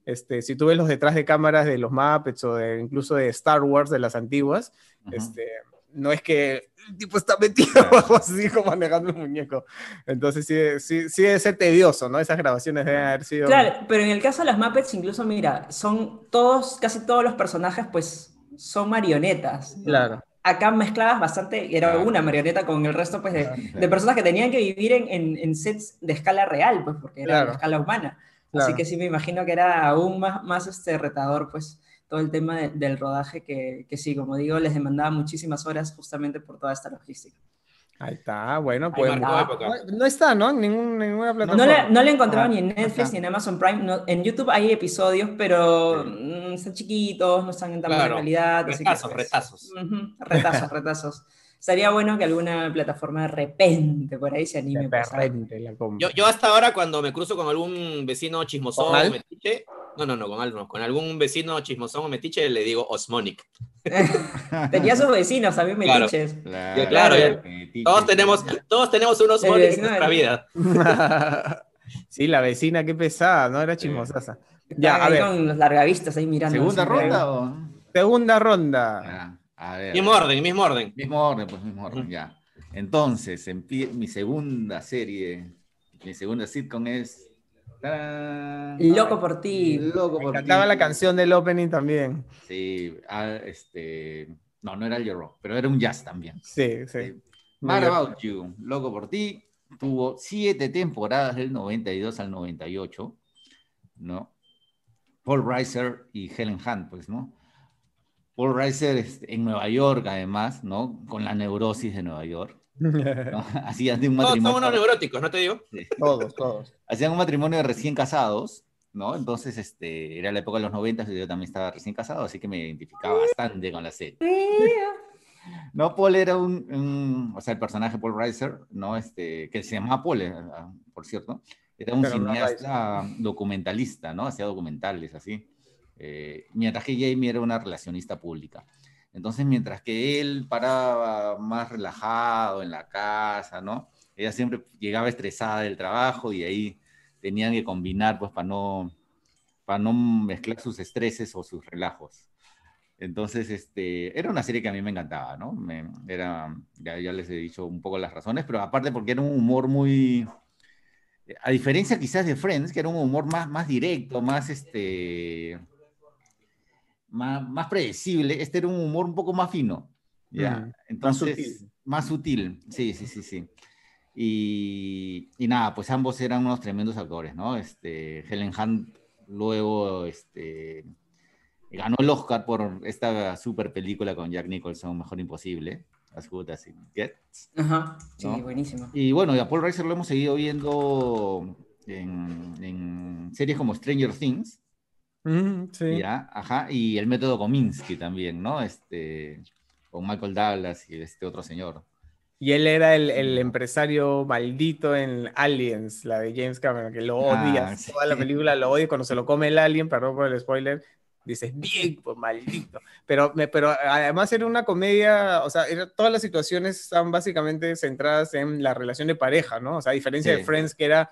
Este, si tú ves los detrás de cámaras de los Muppets o de, incluso de Star Wars, de las antiguas, este, no es que el tipo está metido abajo así como manejando el muñeco. Entonces sí, sí, sí debe ser tedioso, ¿no? Esas grabaciones deben haber sido... Claro, pero en el caso de las Muppets, incluso, mira, son todos, casi todos los personajes, pues, son marionetas. Claro. Acá mezcladas bastante, era una marioneta con el resto, pues, de, personas que tenían que vivir en, en, sets de escala real, pues, porque era de escala humana. Así que sí me imagino que era aún más, más este, retador, pues, todo el tema del rodaje que, que, sí, como digo, les demandaba muchísimas horas justamente por toda esta logística. Ahí está, bueno, pues no, está, ¿no? En ninguna plataforma. No le, no le encontraba ni en Netflix ni en Amazon Prime. en YouTube hay episodios, pero mm, están chiquitos, no están en tan buena calidad. Retazos, retazos. retazos, retazos. Sería bueno que alguna plataforma de repente por ahí se anime. De repente la yo, yo hasta ahora cuando me cruzo con algún vecino chismosón, metiche, no, no, no, con, algo, con algún vecino chismosón o metiche le digo Osmonic. Tenía sus vecinos también metiches. Claro, claro, todos, tenemos, todos tenemos un Osmonic en nuestra vida. sí, la vecina, qué pesada, ¿no? Era chismosaza. Ya, a ver. con los largavistas ahí mirando. ¿Segunda ronda o...? Segunda ronda. A ver. Mismo orden, mismo orden. Mismo orden, pues mismo orden, ya. Entonces, mi segunda serie, mi segunda sitcom es... Loco por ti. Loco por Me encantaba la canción del opening también. Sí, ah, este... No, no era el Rock, pero era un jazz también. Sí, sí. Mad About You, Loco por ti, tuvo siete temporadas del 92 al 98, ¿no? Paul Reiser y Helen Hunt, pues, ¿no? Paul Reiser este, en Nueva York, además, ¿no? Con la neurosis de Nueva York. Hacían de un matrimonio. Todos son unos neuróticos, ¿no te digo? Todos, todos. Hacían un matrimonio de recién casados, ¿no? Entonces, este, era la época de los 90 y yo también estaba recién casado, así que me identificaba bastante con la serie. No, Paul era un, o sea, el personaje Paul Reiser, ¿no? Este, que se llamaba Paul, eh, por cierto, era un cineasta documentalista, ¿no? Hacía documentales, así. Eh, mientras que Jamie era una relacionista pública. Entonces, mientras que él paraba más relajado en la casa, ¿no? Ella siempre llegaba estresada del trabajo y ahí tenían que combinar, pues, para no, para no mezclar sus estreses o sus relajos. Entonces, este, era una serie que a mí me encantaba, ¿no? Me, era, ya, ya, les he dicho un poco las razones, pero aparte porque era un humor muy, a diferencia quizás de Friends, que era un humor más, más directo, más, este, más, predecible, este era un humor un poco más fino. ¿ya? Entonces, más sutil. Sí, sí, sí, sí. Y, y, nada, pues ambos eran unos tremendos actores, ¿no? Este, Helen Hunt luego este, ganó el Oscar por esta super película con Jack Nicholson, Mejor Imposible, As Good As It Gets. Ajá, sí, buenísimo. Y bueno, y a Paul Reiser lo hemos seguido viendo en, en series como Stranger Things, sí. ajá, y el método Kominsky también, ¿no? Este, con Michael Douglas y este otro señor. Y él era el, empresario maldito en Aliens, la de James Cameron, que lo odia. Ah, toda la película lo odia cuando se lo come el alien, perdón por el spoiler. Dices, bien, pues maldito. Pero, pero además era una comedia, o sea, todas las situaciones estaban básicamente centradas en la relación de pareja, ¿no? O sea, a diferencia de Friends, que era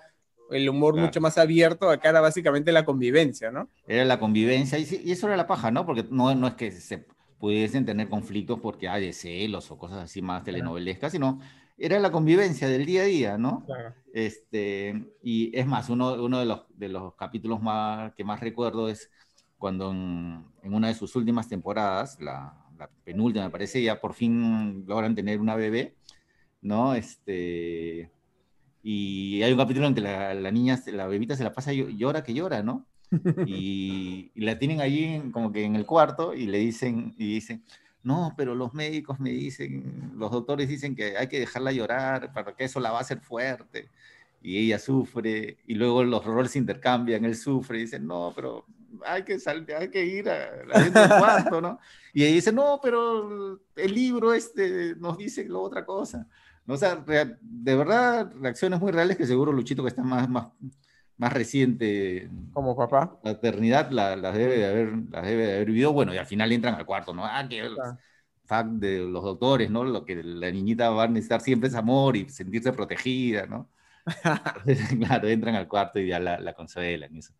el humor mucho más abierto, acá era básicamente la convivencia, ¿no? Era la convivencia, y, y eso era la paja, ¿no? Porque no, no es que se pudiesen tener conflictos porque hay de celos o cosas así más telenovelescas, sino era la convivencia del día a día, ¿no? Este, y es más, uno, uno de, los, de los capítulos más, que más recuerdo es cuando en, una de sus últimas temporadas, la, penúltima me parece, ya por fin logran tener una bebé, ¿no? Este, y hay un capítulo en que la, la niña, la bebita se la pasa llora que llora, ¿no? y, la tienen allí como que en el cuarto y le dicen, y dicen, no, pero los médicos me dicen, los doctores dicen que hay que dejarla llorar para que eso la va a hacer fuerte. Y ella sufre, y luego los roles intercambian, él sufre, y dicen, no, pero hay que, salir, hay que ir al cuarto, ¿no? Y ella dice, no, pero el libro este nos dice lo otra cosa. No, o sea, de verdad, reacciones muy reales que seguro Luchito que está más, más, más reciente. Como papá. La eternidad las debe de haber, las debe de haber vivido. Bueno, y al final entran al cuarto, ¿no? Ah, que fact de los doctores, ¿no? Lo que la niñita va a necesitar siempre es amor y sentirse protegida, ¿no? claro, entran al cuarto y ya la, la consuelan. Eso.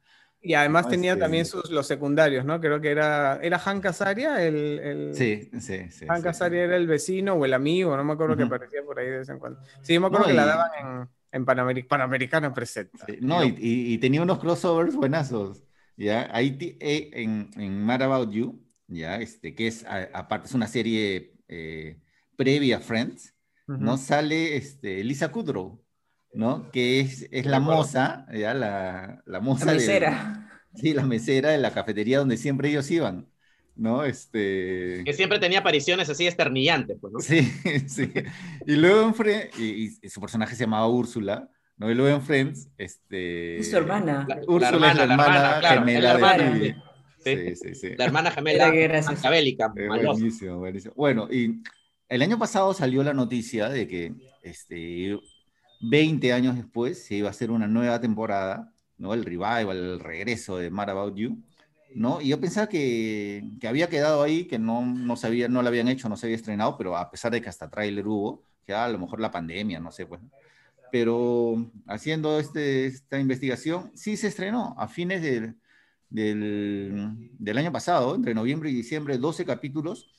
Y además tenía este también sus, los secundarios, ¿no? Creo que era, ¿era Han Casaria el, el... Sí, sí, sí. Han Casaria era el vecino o el amigo, no me acuerdo que aparecía por ahí de vez en cuando. Sí, me acuerdo que la daban en en Panamericana presenta. no, y, y, tenía unos crossovers buenazos. ¿ya? Ahí eh, en, en Mad About You, ¿ya? Este, que es, aparte, es una serie eh, previa a Friends, ¿no? Sale este, Lisa Kudrow, ¿no? Que es, es la moza, ¿ya? La, la moza. La mesera. sí, la mesera de la cafetería donde siempre ellos iban. ¿no? Este... Que siempre tenía apariciones así esternillantes, pues, ¿no? Sí, sí. Y luego en Friends, y, su personaje se llamaba Úrsula, ¿no? Y luego en Friends, este... Es su hermana. Úrsula es la hermana, gemela de Sí, sí, sí. La hermana gemela maquiavélica. buenísimo, buenísimo. Bueno, y el año pasado salió la noticia de que este, 20 años después se iba a hacer una nueva temporada, ¿no? El revival, el regreso de Mad About You ¿no? Y yo pensaba que, que había quedado ahí, que no, no, sabía, no lo habían hecho, no se había estrenado, pero a pesar de que hasta tráiler hubo, que a lo mejor la pandemia, no sé, pues. Pero haciendo este, esta investigación, sí se estrenó a fines del, del, año pasado, entre noviembre y diciembre, 12 capítulos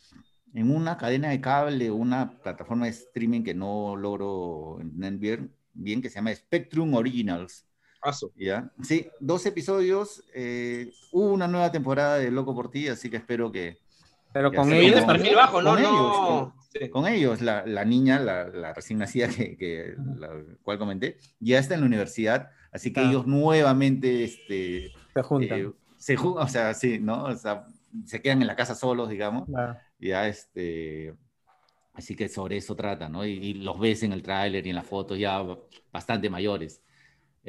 en una cadena de cable, una plataforma de streaming que no logro entender bien, que se llama Spectrum Originals. ¿Ya? Sí, dos episodios. Eh, hubo una nueva temporada de Loco por ti, así que espero que. Pero con ellos. perfil bajo, ¿no? Con ellos, con, ellos la, la, niña, la, la recién nacida que, que la cual comenté, ya está en la universidad, así que ah. ellos nuevamente este, se juntan. Eh, se, o sea, sí, ¿no? O sea, se quedan en la casa solos, digamos. Ya, este. Así que sobre eso trata, ¿no? Y, y los ves en el tráiler y en las fotos ya bastante mayores.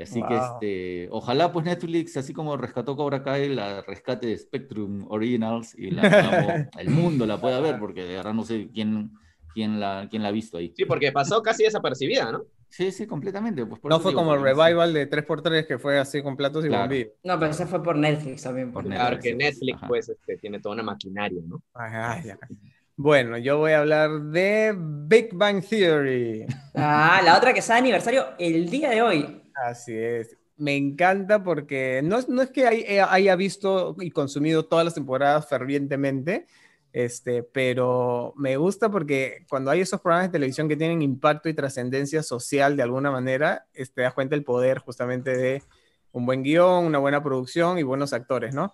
Así que este, ojalá pues Netflix, así como rescató Cobra Kai, la rescate de Spectrum Originals y la, el mundo la pueda ver, porque de verdad no sé quién, quién, la, quién la ha visto ahí. Sí, porque pasó casi desapercibida, ¿no? Sí, sí, completamente. Pues no fue como el revival de 3x3 que fue así con platos y claro. No, pero ese fue por Netflix también. Por Netflix, claro, que Netflix pues este, tiene toda una maquinaria, ¿no? Bueno, yo voy a hablar de Big Bang Theory. Ah, la otra que está de aniversario el día de hoy. Así es. Me encanta porque no, no es que eh, haya visto y consumido todas las temporadas fervientemente, este, pero me gusta porque cuando hay esos programas de televisión que tienen impacto y trascendencia social de alguna manera, te este, das cuenta el poder justamente de un buen guion, una buena producción y buenos actores, ¿no?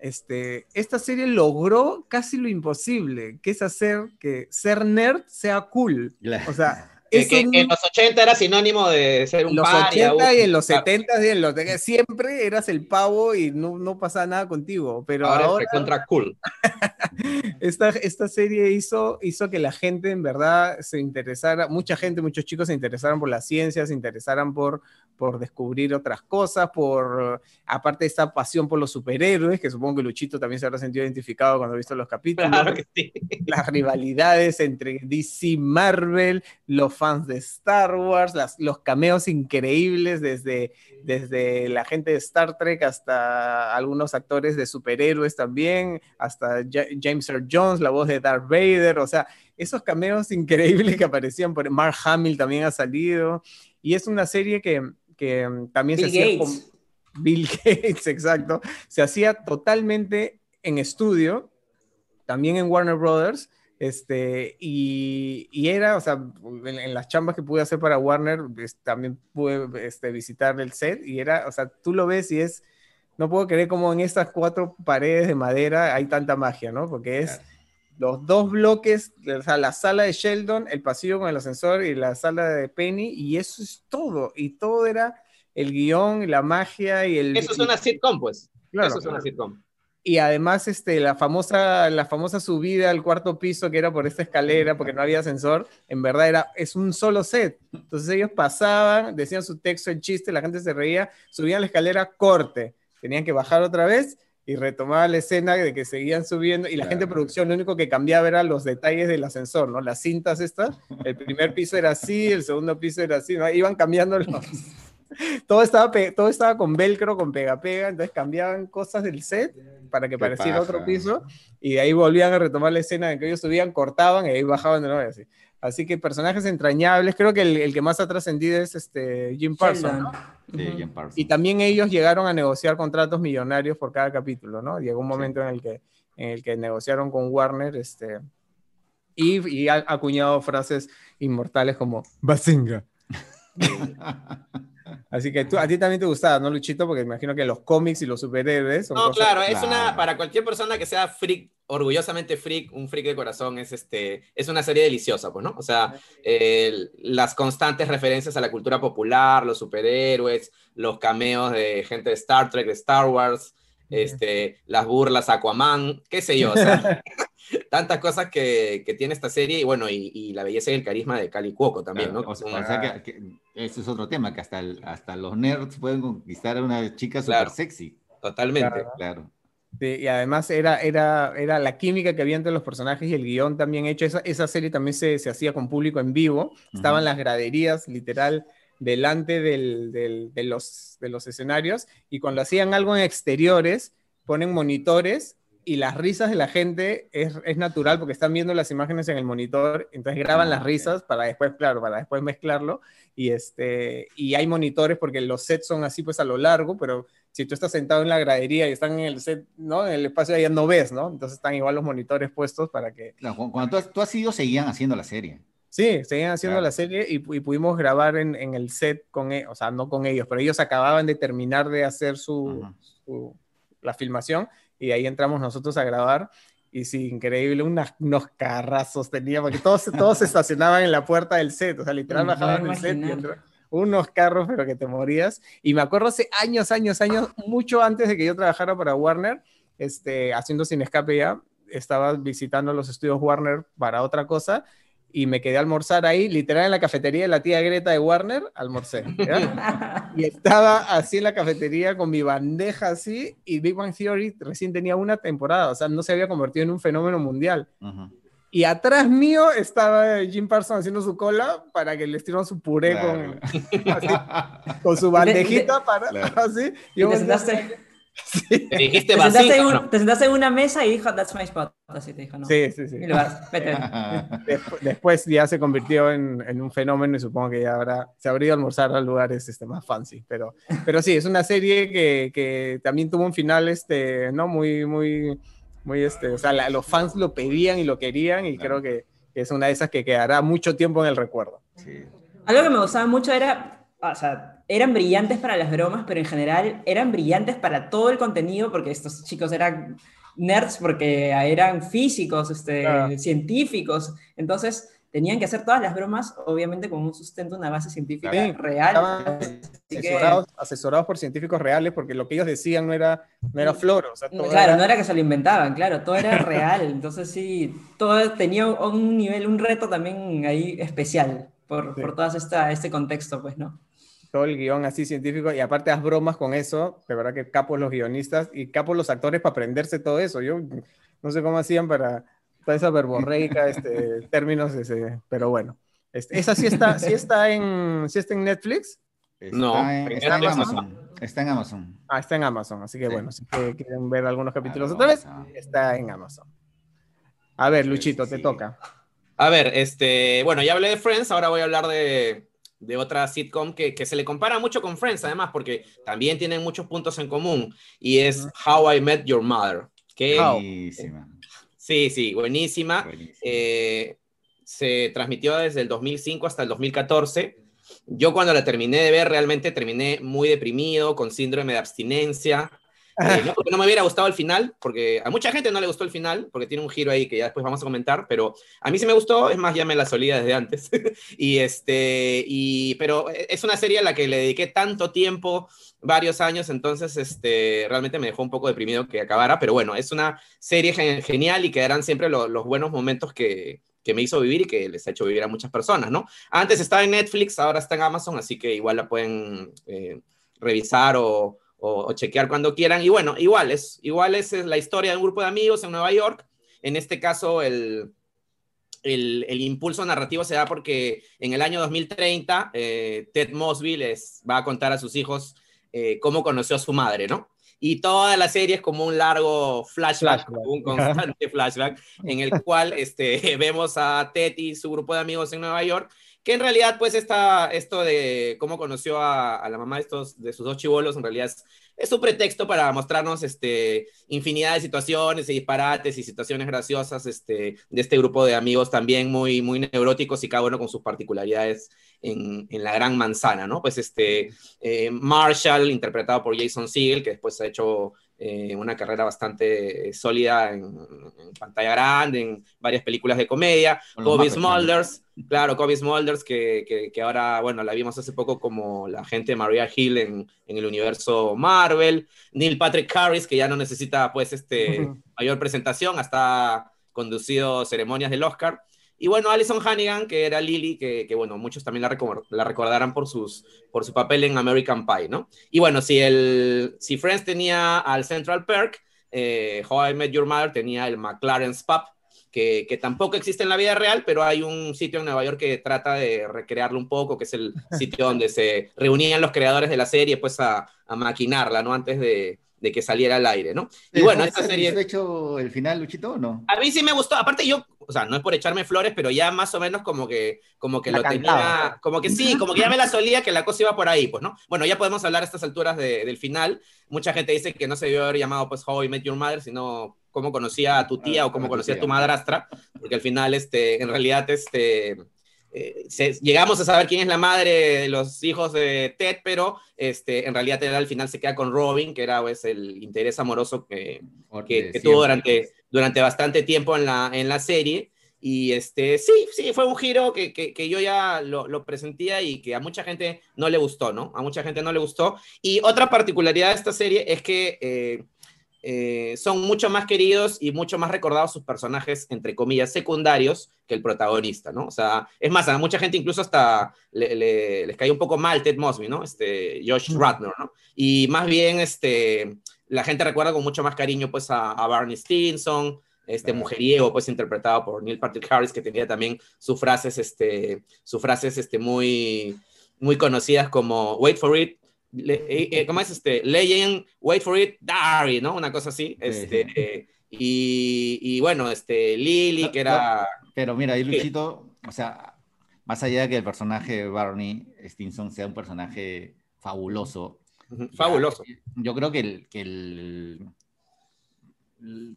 Este, esta serie logró casi lo imposible, que es hacer que ser nerd sea cool. O sea, que, en los 80 era sinónimo de ser un los 80 y en los 70 y en los siempre eras el pavo y no, no pasaba nada contigo, pero ahora, ahora contra cool. esta, esta serie hizo, hizo que la gente en verdad se interesara, mucha gente, muchos chicos se interesaran por la ciencia, se interesaran por, por descubrir otras cosas, por, aparte de esta pasión por los superhéroes, que supongo que Luchito también se habrá sentido identificado cuando ha visto los capítulos, las rivalidades entre DC Marvel, los fans de Star Wars, los cameos increíbles desde, desde la gente de Star Trek hasta algunos actores de superhéroes también, hasta James Earl Jones, la voz de Darth Vader, o sea, esos cameos increíbles que aparecían por Mark Hamill también ha salido, y es una serie que, que también se hacía con Bill Gates, exacto, se hacía totalmente en estudio, también en Warner Brothers, este, y, y, era, o sea, en, las chambas que pude hacer para Warner, pues, también pude este, visitar el set y era, o sea, tú lo ves y es, no puedo creer como en estas cuatro paredes de madera hay tanta magia, ¿no? Porque es los dos bloques, o sea, la sala de Sheldon, el pasillo con el ascensor y la sala de Penny, y eso es todo, y todo era el guion, la magia y el... Eso es una sitcom, pues. Claro, eso es una sitcom y además este, la, famosa, la famosa subida al cuarto piso que era por esta escalera porque no había ascensor, en verdad era, es un solo set. Entonces ellos pasaban, decían su texto, el chiste, la gente se reía, subían la escalera, corte, tenían que bajar otra vez y retomaba la escena de que seguían subiendo y la gente de producción lo único que cambiaba era los detalles del ascensor, ¿no? Las cintas estas, el primer piso era así, el segundo piso era así, ¿no? Iban cambiando los todo estaba, todo estaba con velcro, con pega-pega, entonces cambiaban cosas del set para que pareciera otro piso y de ahí volvían a retomar la escena en que ellos subían, cortaban y ahí bajaban de nuevo así. Así que personajes entrañables, creo que el, que más ha trascendido es este Jim Parsons. Jim Parsons. Y también ellos llegaron a negociar contratos millonarios por cada capítulo, ¿no? Llegó un momento en, el que, en el que negociaron con Warner este, y, y ha acuñado frases inmortales como Bazinga. Así que tú, a ti también te gustaba, ¿no, Luchito? Porque imagino que los cómics y los superhéroes son No, claro, es una, para cualquier persona que sea freak, orgullosamente freak, un freak de corazón, es, este, es una serie deliciosa, pues, ¿no? O sea, las constantes referencias a la cultura popular, los superhéroes, los cameos de gente de Star Trek, de Star Wars, este, las burlas a Aquaman, qué sé yo, o sea, tantas cosas que, que, tiene esta serie y bueno, y, y, la belleza y el carisma de Cali Cuoco también, ¿no? O sea, que, eso es otro tema, que hasta, hasta los nerds pueden conquistar a una chica súper sexy. Totalmente. Claro. y además era, era, era la química que había entre los personajes y el guion también hecho. Esa, esa serie también se, se, hacía con público en vivo. Estaban las graderías, literal, delante del, del, de, los, de los escenarios. Y cuando hacían algo en exteriores, ponen monitores y las risas de la gente es, es, natural porque están viendo las imágenes en el monitor, entonces graban las risas para después, claro, para después mezclarlo y, este, y hay monitores porque los sets son así pues a lo largo, pero si tú estás sentado en la gradería y están en el set, ¿no? En el espacio allá no ves, ¿no? Entonces están igual los monitores puestos para que... cuando tú has, ido, seguían haciendo la serie. Sí, seguían haciendo la serie y, y, pudimos grabar en, en el set con, e, o sea, no con ellos, pero ellos acababan de terminar de hacer su, su la filmación y ahí entramos nosotros a grabar. Y sí, increíble, unos carrazos tenía, porque todos, todos se estacionaban en la puerta del set, o sea, literal bajaban del set y unos carros, pero que te morías. Y me acuerdo hace años, años, años, mucho antes de que yo trabajara para Warner, este, haciendo sin escape ya, estaba visitando los estudios Warner para otra cosa y me quedé a almorzar ahí, literal en la cafetería de la tía Greta de Warner, almorcé. y estaba así en la cafetería con mi bandeja así, y Big Bang Theory recién tenía una temporada, o sea, no se había convertido en un fenómeno mundial. Y atrás mío estaba Jim Parsons haciendo su cola para que le estiraran su puré con, con su bandejita para así. Y, Sí. Te dijiste te sentaste, en, te sentaste en una mesa y dijo, that's my spot. Así te dijo, ¿no? Sí, sí, sí. Después, después, ya se convirtió en, en, un fenómeno y supongo que ya habrá, se habría ido a almorzar a lugares este, más fancy. Pero, pero sí, es una serie que, que también tuvo un final, este, ¿no? Muy, muy, muy, este, o sea, los fans lo pedían y lo querían y creo que, que, es una de esas que quedará mucho tiempo en el recuerdo. Sí. Algo que me gustaba mucho era, o sea, eran brillantes para las bromas, pero en general eran brillantes para todo el contenido, porque estos chicos eran nerds, porque eran físicos, este, científicos. Entonces, tenían que hacer todas las bromas, obviamente con un sustento, una base científica real. Asesorados, por científicos reales, porque lo que ellos decían no era, no era floro. claro, no era que se lo inventaban, claro, todo era real. Entonces sí, todo tenía un nivel, un reto también ahí especial por, por todo este contexto, pues, ¿no? Todo el guion así científico y aparte las bromas con eso, de verdad que capos los guionistas y capos los actores para aprenderse todo eso. Yo no sé cómo hacían para, para esa verborreica, este, términos, ese, pero bueno. Este, ¿Esa sí está, sí está, en, sí está en Netflix? no, está, en Amazon. Está en Amazon. Ah, está en Amazon, así que bueno, si quieren ver algunos capítulos otra vez, está en Amazon. A ver, Luchito, te toca. A ver, este, bueno, ya hablé de Friends, ahora voy a hablar de, de otra sitcom que, que, se le compara mucho con Friends, además, porque también tienen muchos puntos en común, y es How I Met Your Mother. Que, buenísima. Sí, sí, buenísima. Eh, se transmitió desde el 2005 hasta el 2014. Yo cuando la terminé de ver, realmente terminé muy deprimido, con síndrome de abstinencia. Eh, no porque no me hubiera gustado el final, porque a mucha gente no le gustó el final, porque tiene un giro ahí que ya después vamos a comentar, pero a mí sí me gustó, es más, ya me la solía desde antes. y este, y, pero es una serie a la que le dediqué tanto tiempo, varios años, entonces este, realmente me dejó un poco deprimido que acabara, pero bueno, es una serie genial y quedarán siempre los buenos momentos que, que me hizo vivir y que les ha hecho vivir a muchas personas, ¿no? Antes estaba en Netflix, ahora está en Amazon, así que igual la pueden eh, revisar o, o, chequear cuando quieran. Y bueno, igual es, igual es, la historia de un grupo de amigos en Nueva York. En este caso, el, el, el impulso narrativo se da porque en el año 2030 eh, Ted Mosby les va a contar a sus hijos eh, cómo conoció a su madre, ¿no? Y toda la serie es como un largo flashback, un constante flashback, en el cual este, vemos a Ted y su grupo de amigos en Nueva York que en realidad, pues, esta, esto de cómo conoció a, la mamá de, estos, de sus dos chivolos, en realidad es, es, un pretexto para mostrarnos este, infinidad de situaciones y disparates y situaciones graciosas este, de este grupo de amigos también muy, muy neuróticos y cada uno con sus particularidades en, en la gran manzana, ¿no? Pues este, eh, Marshall, interpretado por Jason Segel, que después ha hecho eh, una carrera bastante eh, sólida en, pantalla grande, en varias películas de comedia. Kobe Smulders, claro, Kobe Smulders, que, que, ahora, bueno, la vimos hace poco como la gente de Maria Hill en, en, el universo Marvel. Neil Patrick Harris, que ya no necesita, pues, este, mayor presentación, hasta conducido ceremonias del Oscar. Y bueno, Alison Hannigan, que era Lily, que, que bueno, muchos también la, la, recordarán por, sus, por su papel en American Pie, ¿no? Y bueno, si, el, si Friends tenía al Central Perk, eh, How I Met Your Mother tenía el McLaren's Pub, que, que, tampoco existe en la vida real, pero hay un sitio en Nueva York que trata de recrearlo un poco, que es el sitio donde se reunían los creadores de la serie, pues a, a maquinarla, ¿no? Antes de, de que saliera al aire, ¿no? Y bueno, esta serie... hecho el final, Luchito, o no? A mí sí me gustó, aparte yo, o sea, no es por echarme flores, pero ya más o menos como que, como que lo tenía, como que sí, como que ya me la solía que la cosa iba por ahí, pues, ¿no? Bueno, ya podemos hablar a estas alturas del final. Mucha gente dice que no se debió haber llamado, pues, How I Met Your Mother, sino cómo conocía a tu tía ah, o cómo conocía a tu madrastra, porque al final, este, en realidad, este eh, llegamos a saber quién es la madre de los hijos de Ted, pero este, en realidad Ted al final se queda con Robin, que era pues, el interés amoroso que, que, tuvo durante, durante bastante tiempo en la, en la serie. Y este, sí, sí, fue un giro que, que, yo ya lo, lo, presentía y que a mucha gente no le gustó, ¿no? A mucha gente no le gustó. Y otra particularidad de esta serie es que eh, eh, son mucho más queridos y mucho más recordados sus personajes, entre comillas, secundarios que el protagonista, ¿no? O sea, es más, a mucha gente incluso hasta les cae un poco mal Ted Mosby, ¿no? Este, Josh Radnor, ¿no? Y más bien, este, la gente recuerda con mucho más cariño, pues, a, Barney Stinson, este mujeriego, pues, interpretado por Neil Patrick Harris, que tenía también sus frases, este, sus frases, este, muy, muy conocidas como Wait for it, eh, eh, ¿cómo es este? Legend, Wait for It, Dari, ¿no? Una cosa así. Este, y, y, bueno, este, Lily, que era... pero mira, ahí Luchito, o sea, más allá de que el personaje de Barney Stinson sea un personaje fabuloso. Fabuloso. yo creo que el, que el,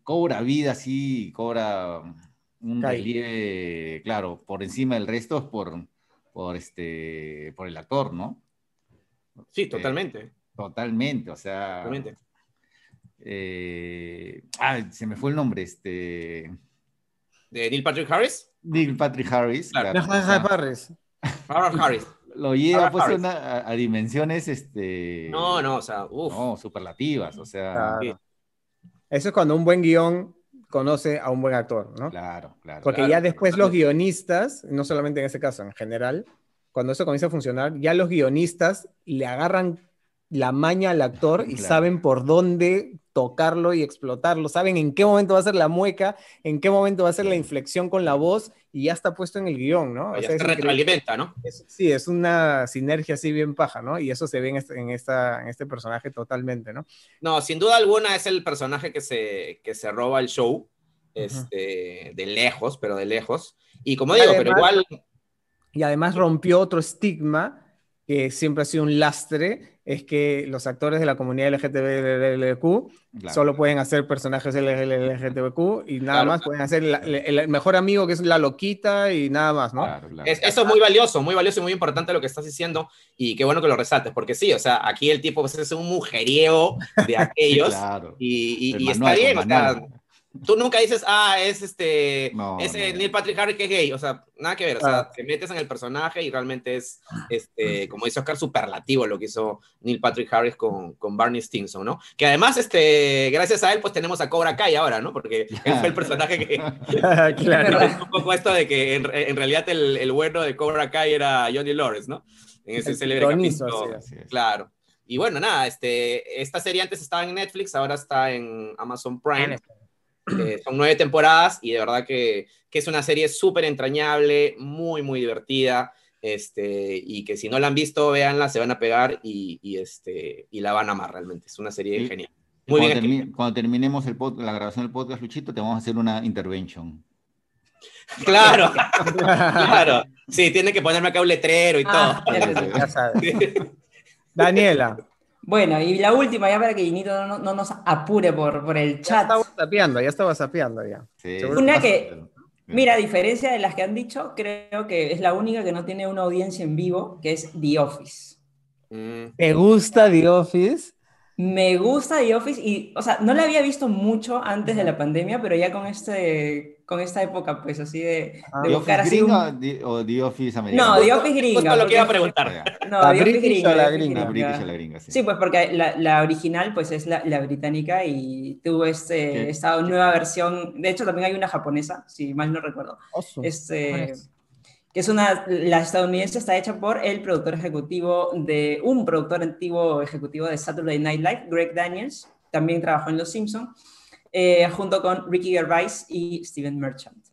cobra vida así, cobra un relieve, claro, por encima del resto es por, por, este, por el actor, ¿no? Sí, totalmente. totalmente, o sea. Totalmente. Eh, ah, se me fue el nombre, este. ¿De Neil Patrick Harris? Neil Patrick Harris. Claro. Harris. Harris. Lo lleva pues a, dimensiones, este... No, no, o sea, uff. No, superlativas, o sea... Eso es cuando un buen guion conoce a un buen actor, ¿no? Claro, claro. Porque ya después los guionistas, no solamente en ese caso, en general, cuando eso comienza a funcionar, ya los guionistas le agarran la maña al actor y saben por dónde tocarlo y explotarlo, saben en qué momento va a ser la mueca, en qué momento va a ser la inflexión con la voz y ya está puesto en el guion, ¿no? ya se retroalimenta, ¿no? sí, es una sinergia así bien paja, ¿no? Y eso se ve en este, en, esta, en este personaje totalmente, ¿no? No, sin duda alguna es el personaje que se, que se roba el show, este, de lejos, pero de lejos. Y como digo, pero igual... Y además rompió otro estigma que siempre ha sido un lastre, es que los actores de la comunidad LGTBQ solo pueden hacer personajes LGTBQ y nada más pueden hacer el, mejor amigo que es la loquita y nada más, ¿no? eso es muy valioso, muy valioso y muy importante lo que estás diciendo y qué bueno que lo resaltes, porque sí, o sea, aquí el tipo pues, es un mujeriego de aquellos y, y, está bien, o sea, tú nunca dices, ah, es este, es Neil Patrick Harris que es gay, o sea, nada que ver, o sea, ah. te metes en el personaje y realmente es, este, como dice Oscar, superlativo lo que hizo Neil Patrick Harris con, con Barney Stinson, ¿no? Que además, este, gracias a él, pues tenemos a Cobra Kai ahora, ¿no? Porque él fue el personaje que... claro. un poco esto de que en, en realidad el, el, bueno de Cobra Kai era Johnny Lawrence, ¿no? En ese célebre capítulo. Claro. Y bueno, nada, este, esta serie antes estaba en Netflix, ahora está en Amazon Prime. Eh, son nueve temporadas y de verdad que, que es una serie súper entrañable, muy, muy divertida. Este, y que si no la han visto, véanla, se van a pegar y, y este, y la van a amar realmente. Es una serie genial. Muy cuando, bien cuando terminemos el la grabación del podcast, Luchito, te vamos a hacer una intervention. Claro, claro. Sí, tiene que ponerme acá un letrero y ah, todo. Daniela. Bueno, y la última, ya para que Ginito no, no nos apure por, por, el chat. Ya estaba sapeando, ya estaba sapeando ya. Una que, mira, a diferencia de las que han dicho, creo que es la única que no tiene una audiencia en vivo, que es The Office. Mm. ¿Te gusta The Office? Me gusta The Office y, o sea, no la había visto mucho antes de la pandemia, pero ya con este con esta época, pues así de, ah, de buscar así. o The Office americano? No, The Office gringa. lo que iba a preguntar. No, The Office gringa. La gringa. La gringa, sí. sí. pues porque la, la, original pues es la, la británica y tuvo este, esta nueva versión. De hecho, también hay una japonesa, si mal no recuerdo. Este, que es una, la estadounidense está hecha por el productor ejecutivo de, un productor antiguo ejecutivo de Saturday Night Live, Greg Daniels, también trabajó en Los Simpsons eh, junto con Ricky Gervais y Steven Merchant.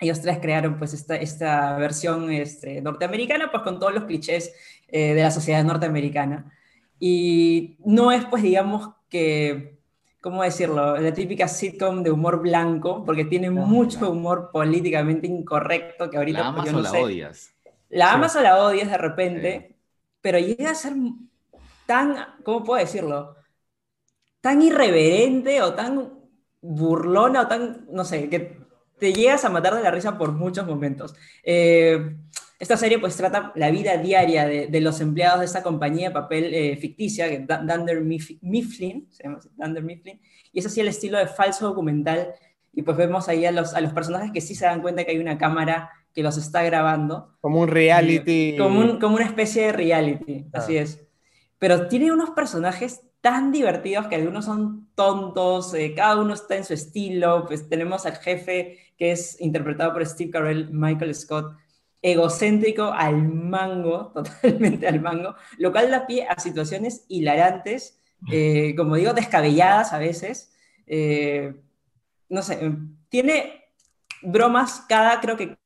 Ellos tres crearon pues esta, esta versión este, norteamericana pues con todos los clichés eh, de la sociedad norteamericana. Y no es pues digamos que, ¿cómo decirlo? La típica sitcom de humor blanco, porque tiene mucho humor políticamente incorrecto que ahorita... La pues, amas o la odias. La amas o la odias de repente, pero llega a ser tan, ¿cómo puedo decirlo? tan irreverente o tan burlona o tan, no sé, que te llegas a matar de la risa por muchos momentos. Eh, esta serie pues trata la vida diaria de, los empleados de esta compañía de papel eh, ficticia, que Dunder Mifflin, se llama Dunder Mifflin, y es así el estilo de falso documental, y pues vemos ahí a los, a los personajes que sí se dan cuenta que hay una cámara que los está grabando. Como un reality. como, como una especie de reality, así es. Pero tiene unos personajes tan divertidos que algunos son tontos, eh, cada uno está en su estilo, pues tenemos al jefe que es interpretado por Steve Carell, Michael Scott, egocéntrico al mango, totalmente al mango, lo cual da pie a situaciones hilarantes, eh, como digo, descabelladas a veces. Eh, no sé, tiene bromas, cada, creo que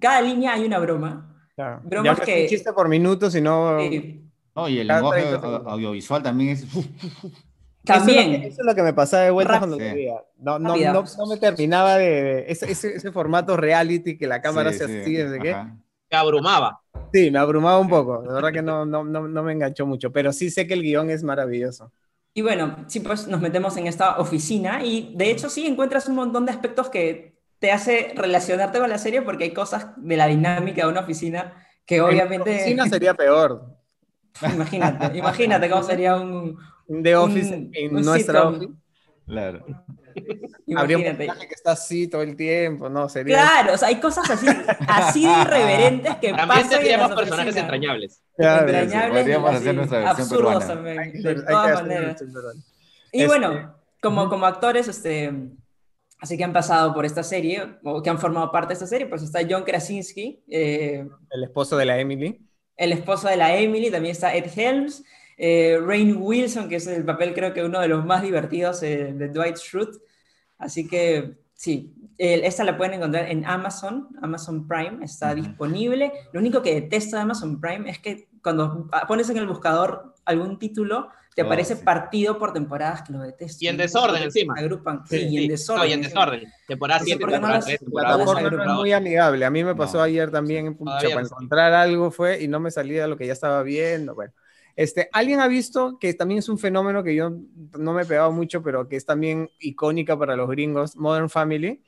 cada línea hay una broma. Bromas que... chiste por minuto, si no... No, y el lenguaje audiovisual también es... También. Eso es, lo que me pasaba de vuelta cuando lo veía. No, no, no, no, me terminaba de... ese, ese, formato reality que la cámara se así desde que... Me abrumaba. Sí, me abrumaba un poco. De verdad que no, no, no, no me enganchó mucho, pero sí sé que el guion es maravilloso. Y bueno, sí, pues nos metemos en esta oficina y de hecho sí encuentras un montón de aspectos que te hace relacionarte con la serie porque hay cosas de la dinámica de una oficina que obviamente... En oficina sería peor. Imagínate, imagínate cómo sería un... de Office en nuestra Claro. Habría un personaje que está así todo el tiempo, ¿no? Sería... Claro, o sea, hay cosas así, así de irreverentes que También pasan en las personajes oficinas. entrañables. Claro, Entrañables podríamos hacer nuestra versión absurdos peruana. Hay de hay todas maneras. un. Y Este, bueno, como, como actores, este, así que han pasado por esta serie, o que han formado parte de esta serie, pues está John Krasinski, eh, El esposo de la Emily. El esposo de la Emily, también está Ed Helms, eh, Rainn Wilson, que es el papel creo que uno de los más divertidos eh, de Dwight Schrute. Así que sí, el- esta la pueden encontrar en Amazon, Amazon Prime, está disponible. Lo único que detesto de Amazon Prime es que cuando pones en el buscador algún título, te Oh, aparece sí. partido por temporadas que lo detesto. Y en desorden encima. se Agrupan, sí, Sí, y en desorden. No, y en desorden. Temporada No sé 7, por qué no temporada las- 3, La temporada Todas 1. plataforma no es muy amigable. A mí me pasó No. ayer también, pucha, para encontrar algo fue y no me salía lo que ya estaba viendo. Bueno, este, alguien ha visto que también es un fenómeno que yo no me he pegado mucho, pero que es también icónica para los gringos, Modern Family.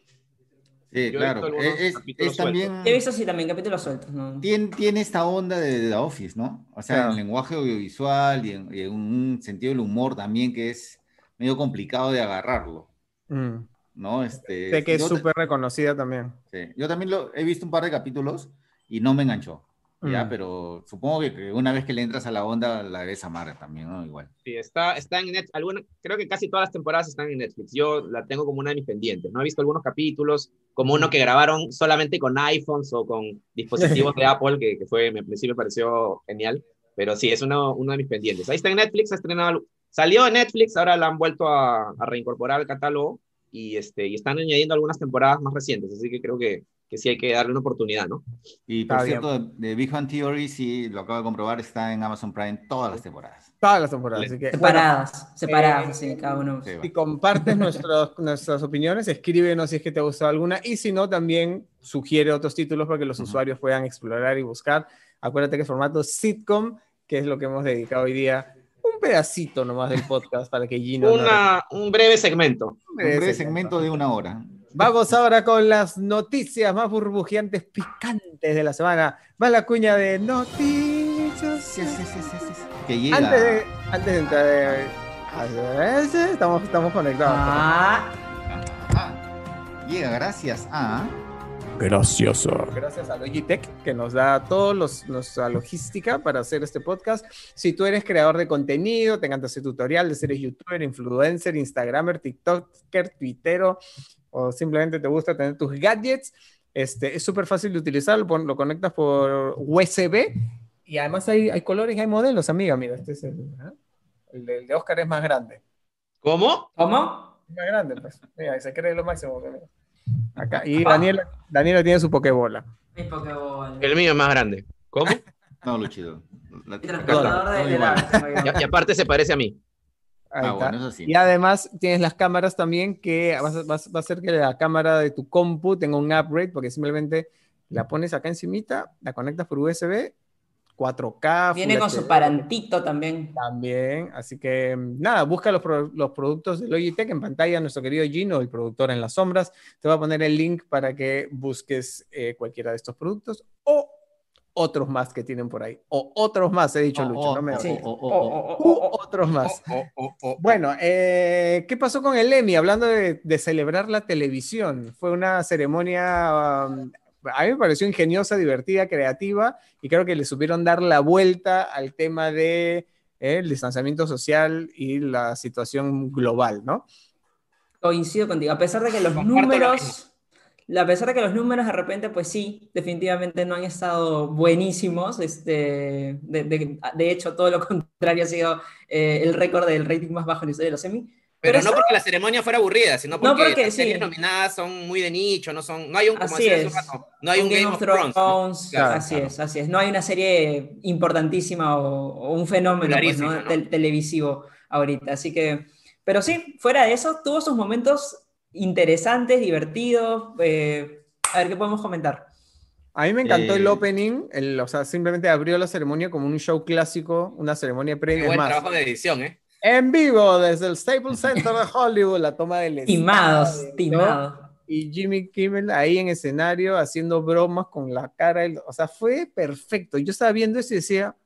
Sí, Yo he claro. visto algunos Es, es- capítulos es también. He visto así también capítulos sueltos. ¿no? Tiene, tiene esta onda de The Office, ¿no? O sea, Claro. en lenguaje audiovisual y en, y en un sentido del humor también que es medio complicado de agarrarlo, Mm. ¿no? Este, Sé que es súper reconocida también. sí, yo también lo, he visto un par de capítulos y no me enganchó, ¿ya? Mm. Pero supongo que, una vez que le entras a la onda la debes amar también, ¿no? Igual. Sí, está, está en Netflix. Alguna, creo que casi todas las temporadas están en Netflix. Yo la tengo como una de mis pendientes. No he visto algunos capítulos, como uno que grabaron solamente con iPhones o con dispositivos de Apple, que, que fue, me, sí me pareció genial. Pero sí, es uno, uno de mis pendientes. Ahí está en Netflix, ha estrenado, salió en Netflix, ahora la han vuelto a, a reincorporar al catálogo y, este, y están añadiendo algunas temporadas más recientes. Así que creo que, que sí hay que darle una oportunidad, ¿no? Y por Está bien. cierto, de Big Bang Theory, sí, lo acabo de comprobar, está en Amazon Prime todas las temporadas. Todas las temporadas. Así que, bueno, Separadas, separadas, eh, así, cada uno. Sí, si compartes nuestros, nuestras opiniones, escríbenos si es que te ha gustado alguna y si no, también sugiere otros títulos para que los Ujú. usuarios puedan explorar y buscar. Acuérdate que es formato sitcom, que es lo que hemos dedicado hoy día, un pedacito nomás del podcast para que Gino... no- Una, un breve segmento. Un breve segmento de una hora. Vamos ahora con las noticias más burbujeantes, picantes de la semana. Va la cuña de noticias. Sí, sí, sí, sí, sí, sí. Que llega. Antes de, antes de entrar, eh, estamos, estamos conectados. Ah, Ah, llega gracias a. Gracias. Gracias a Logitech que nos da todos los nuestra logística para hacer este podcast. Si tú eres creador de contenido, te encanta hacer tutoriales, eres youtuber, influencer, instagramer, tiktoker, twittero o simplemente te gusta tener tus gadgets, este, es súper fácil de utilizar, lo, conectas por USB y además hay, hay colores y hay modelos, amiga. Mira, este es el, ¿ah? el, de- el de Oscar es más grande. ¿Cómo? ¿Cómo? Es más grande, pues. Mira, se cree lo máximo. mira. Acá. Y Daniela, Daniela tiene su pokebola. Mi Pokéball. El mío es más grande. ¿Cómo? No, Luchido. La- la- Y, y aparte se parece a mí. Ahí Ah, está. bueno, eso sí. Y además tienes las cámaras también que vas a- vas- va a hacer que la cámara de tu compu tenga un upgrade porque simplemente la pones acá encimita, la conectas por USB, 4K. Viene con su parantito también. También, así que mm, nada, busca los, pro- los productos de Logitech en pantalla, nuestro querido Gino, el productor en las sombras, te va a poner el link para que busques eh, cualquiera de estos productos o otros más que tienen por ahí, o otros más, he dicho Oh, Lucho, oh, no me oh, Sí. oh, otros más. Bueno, eh, ¿qué pasó con el Emmy? Hablando de, de celebrar la televisión, fue una ceremonia, um, a mí me pareció ingeniosa, divertida, creativa, y creo que le supieron dar la vuelta al tema de eh, el distanciamiento social y la situación global, ¿no? Coincido contigo. A pesar de que los Comparto lo números, a pesar de que los números de repente, pues sí, definitivamente no han estado buenísimos. Este, de, de- de hecho, todo lo contrario ha sido eh, el récord del rating más bajo en la historia de los Emmy. Pero, Pero no eso- porque la ceremonia fuera aburrida, sino porque, No, porque las series sí. nominadas son muy de nicho, no son, no hay un, como Así decía un es. rato, no hay un Game, of Thrones. ¿no? Claro, así claro. es, así es. No hay una serie importantísima o, o un fenómeno pues, ¿no? ¿no? Tel- televisivo ahorita. Así que, pero sí, fuera de eso, tuvo sus momentos interesantes, divertidos. eh, a ver qué podemos comentar. A mí me encantó Eh, el opening, el- o sea, simplemente abrió la ceremonia como un show clásico, una ceremonia previa. Buen más, trabajo de edición, ¿eh? en vivo desde el Staples Center de Hollywood, la toma del Timados, estadio, ¿no? timados. y Jimmy Kimmel ahí en escenario haciendo bromas con la cara, o sea, fue perfecto. Yo estaba viendo eso y decía,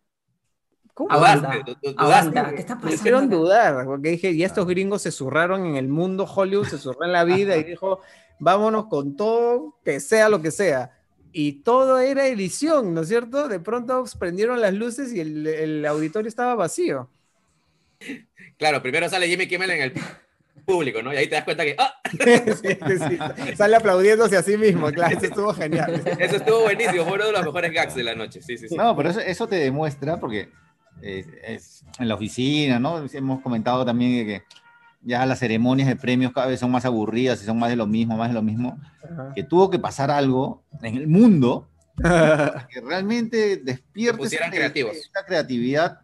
¿Cómo? Aguanta, aguanta, ¿qué está pasando? Me hicieron dudar, porque dije, y estos gringos se zurraron en el mundo Hollywood, se zurraron en la vida y dijo, vámonos con todo, que sea lo que sea. Y todo era edición, ¿no es cierto? De pronto prendieron las luces y el, el auditorio estaba vacío. Claro, primero sale Jimmy Kimmel en el público, ¿no? Y ahí te das cuenta que ¡ah! Sale aplaudiéndose a sí mismo, claro, eso estuvo genial. Eso estuvo buenísimo, fue uno de los mejores gags de la noche, sí, sí, sí. No, pero eso, eso te demuestra, porque es, en la oficina, ¿no? Hemos comentado también que ya las ceremonias de premios cada vez son más aburridas y son más de lo mismo, más de lo mismo, que tuvo que pasar algo en el mundo que realmente despierte esa, esa creatividad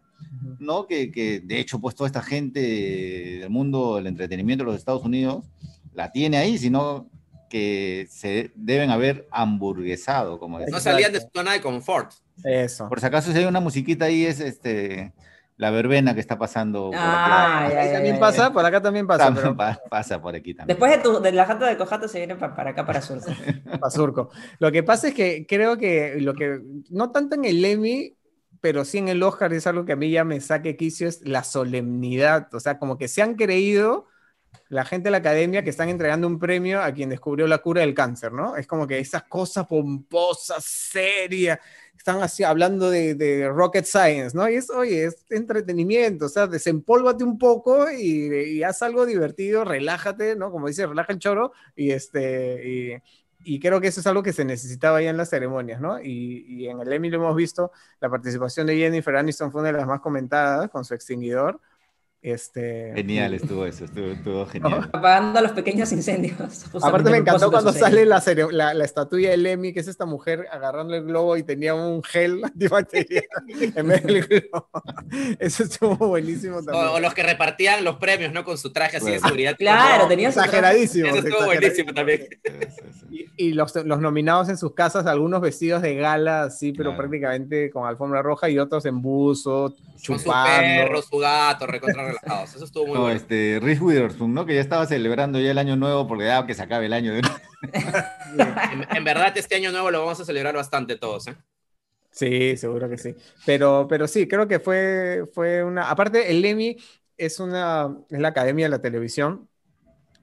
¿no? Que, que, de hecho, pues toda esta gente del mundo del entretenimiento de los Estados Unidos la tiene ahí, sino que se deben haber hamburguesado, como No salían de su zona de confort. Eso. Por si acaso, si hay una musiquita ahí, es este la verbena que está pasando por ah, acá. también pasa, por acá también pasa. pero... Pasa por aquí también. Después de, tu, de la jata de Cojato se vienen para, acá, para Surco. para Surco. Lo que pasa es que creo que lo que, no tanto en el Emmy, pero sí en el Oscar es algo que a mí ya me saque quicio, es la solemnidad. O sea, como que se han creído la gente de la academia que están entregando un premio a quien descubrió la cura del cáncer, ¿no? Es como que esas cosas pomposas, serias, están así hablando de, rocket science, ¿no? Y es, oye, es entretenimiento, o sea, desempólvate un poco y, y, haz algo divertido, relájate, ¿no? Como dice, relaja el choro y este, y, y creo que eso es algo que se necesitaba ya en las ceremonias, ¿no? Y, y, en el Emmy lo hemos visto, la participación de Jennifer Aniston fue una de las más comentadas con su extinguidor. Este, genial estuvo eso, estuvo, genial. Apagando los pequeños incendios. Aparte me encantó cuando sale la, la, la, estatuilla de Lemmy, que es esta mujer agarrando el globo y tenía un gel antibacterial en vez del globo. Eso estuvo buenísimo también. O, los que repartían los premios, ¿no? Con su traje así de seguridad. Claro, tenía Exageradísimo. Eso estuvo buenísimo también. Y, y los, los, nominados en sus casas, algunos vestidos de gala, sí, pero claro. prácticamente con alfombra roja y otros en buzo, chupando. Con su perro, su gato, recontra eso estuvo muy no, bueno. Este, Reese Witherspoon, ¿no? Que ya estaba celebrando ya el año nuevo porque ya que se acabe el año. De... en, en, verdad, este año nuevo lo vamos a celebrar bastante todos, ¿eh? Sí, seguro que sí. Pero, pero sí, creo que fue, fue una. Aparte, el Emmy es una. es la academia de la televisión.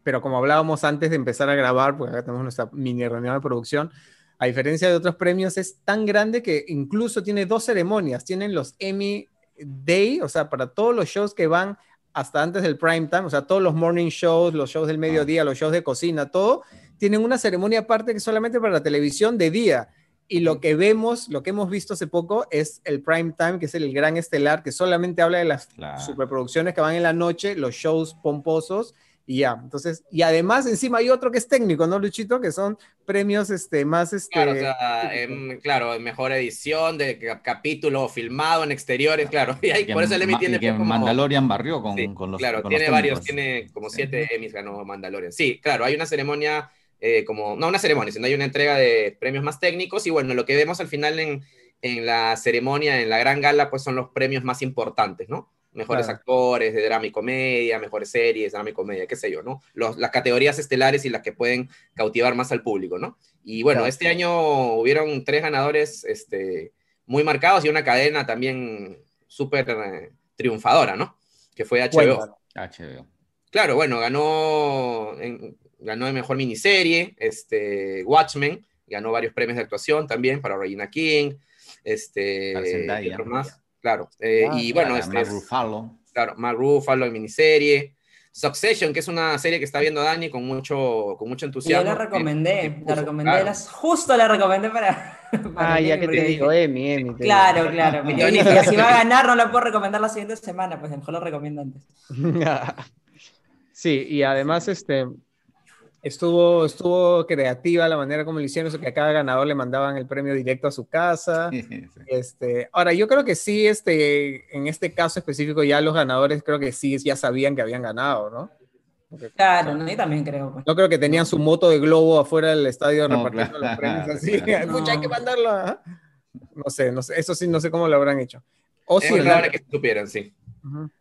Pero como hablábamos antes de empezar a grabar, pues acá tenemos nuestra mini reunión de producción. A diferencia de otros premios, es tan grande que incluso tiene dos ceremonias. Tienen los Emmy day, o sea, para todos los shows que van hasta antes del prime time, o sea, todos los morning shows, los shows del mediodía, los shows de cocina, todo, tienen una ceremonia aparte que solamente para la televisión de día. Y lo que vemos, lo que hemos visto hace poco es el prime time, que es el gran estelar, que solamente habla de las claro. superproducciones que van en la noche, los shows pomposos y ya. Entonces, y además encima hay otro que es técnico, ¿no, Luchito? Que son premios este, más... Este, claro, o sea, eh, claro, mejor edición de capítulo filmado en exteriores, claro. Y ahí, por eso el Emmy tiene... Que como... Mandalorian barrió con, sí, con los Claro, con tiene los varios, tiene como siete Emmys ganó Mandalorian. Sí, claro, hay una ceremonia... Eh, como, no una ceremonia, sino hay una entrega de premios más técnicos y bueno, lo que vemos al final en, en la ceremonia, en la gran gala, pues son los premios más importantes, ¿no? Mejores claro. actores de drama y comedia, mejores series, drama y comedia, qué sé yo, ¿no? Los, las categorías estelares y las que pueden cautivar más al público, ¿no? Y bueno, claro. este año hubieron tres ganadores este, muy marcados y una cadena también súper eh, triunfadora, ¿no? Que fue HBO. Bueno, HBO. Claro, bueno, ganó, en, ganó de mejor miniserie, este, Watchmen, ganó varios premios de actuación también para Regina King, este, otros más claro. Eh, ah, y bueno, este Mark Ruffalo. Claro, Mark Ruffalo en miniserie. Succession, que es una serie que está viendo Dani con mucho, con mucho entusiasmo. Yo la recomendé, eh, la recomendé, claro. las, justo la recomendé para... para ah, ya que te digo, Emi, Emi. Claro, claro. y si va a ganar, no la puedo recomendar la siguiente semana, pues mejor lo recomiendo antes. sí, y además, este, Estuvo, estuvo creativa la manera como lo hicieron, que a cada ganador le mandaban el premio directo a su casa. Sí, sí. Este, ahora, yo creo que sí, este, en este caso específico, ya los ganadores creo que sí, ya sabían que habían ganado, ¿no? Porque, claro, no, yo también creo. Pues. Yo creo que tenían su moto de globo afuera del estadio no, repartiendo claro, los premios así. Claro. No. hay que mandarlo. ¿eh? No sé, no sé, eso sí, no sé cómo lo habrán hecho. O es si que supieran, sí. Uh -huh.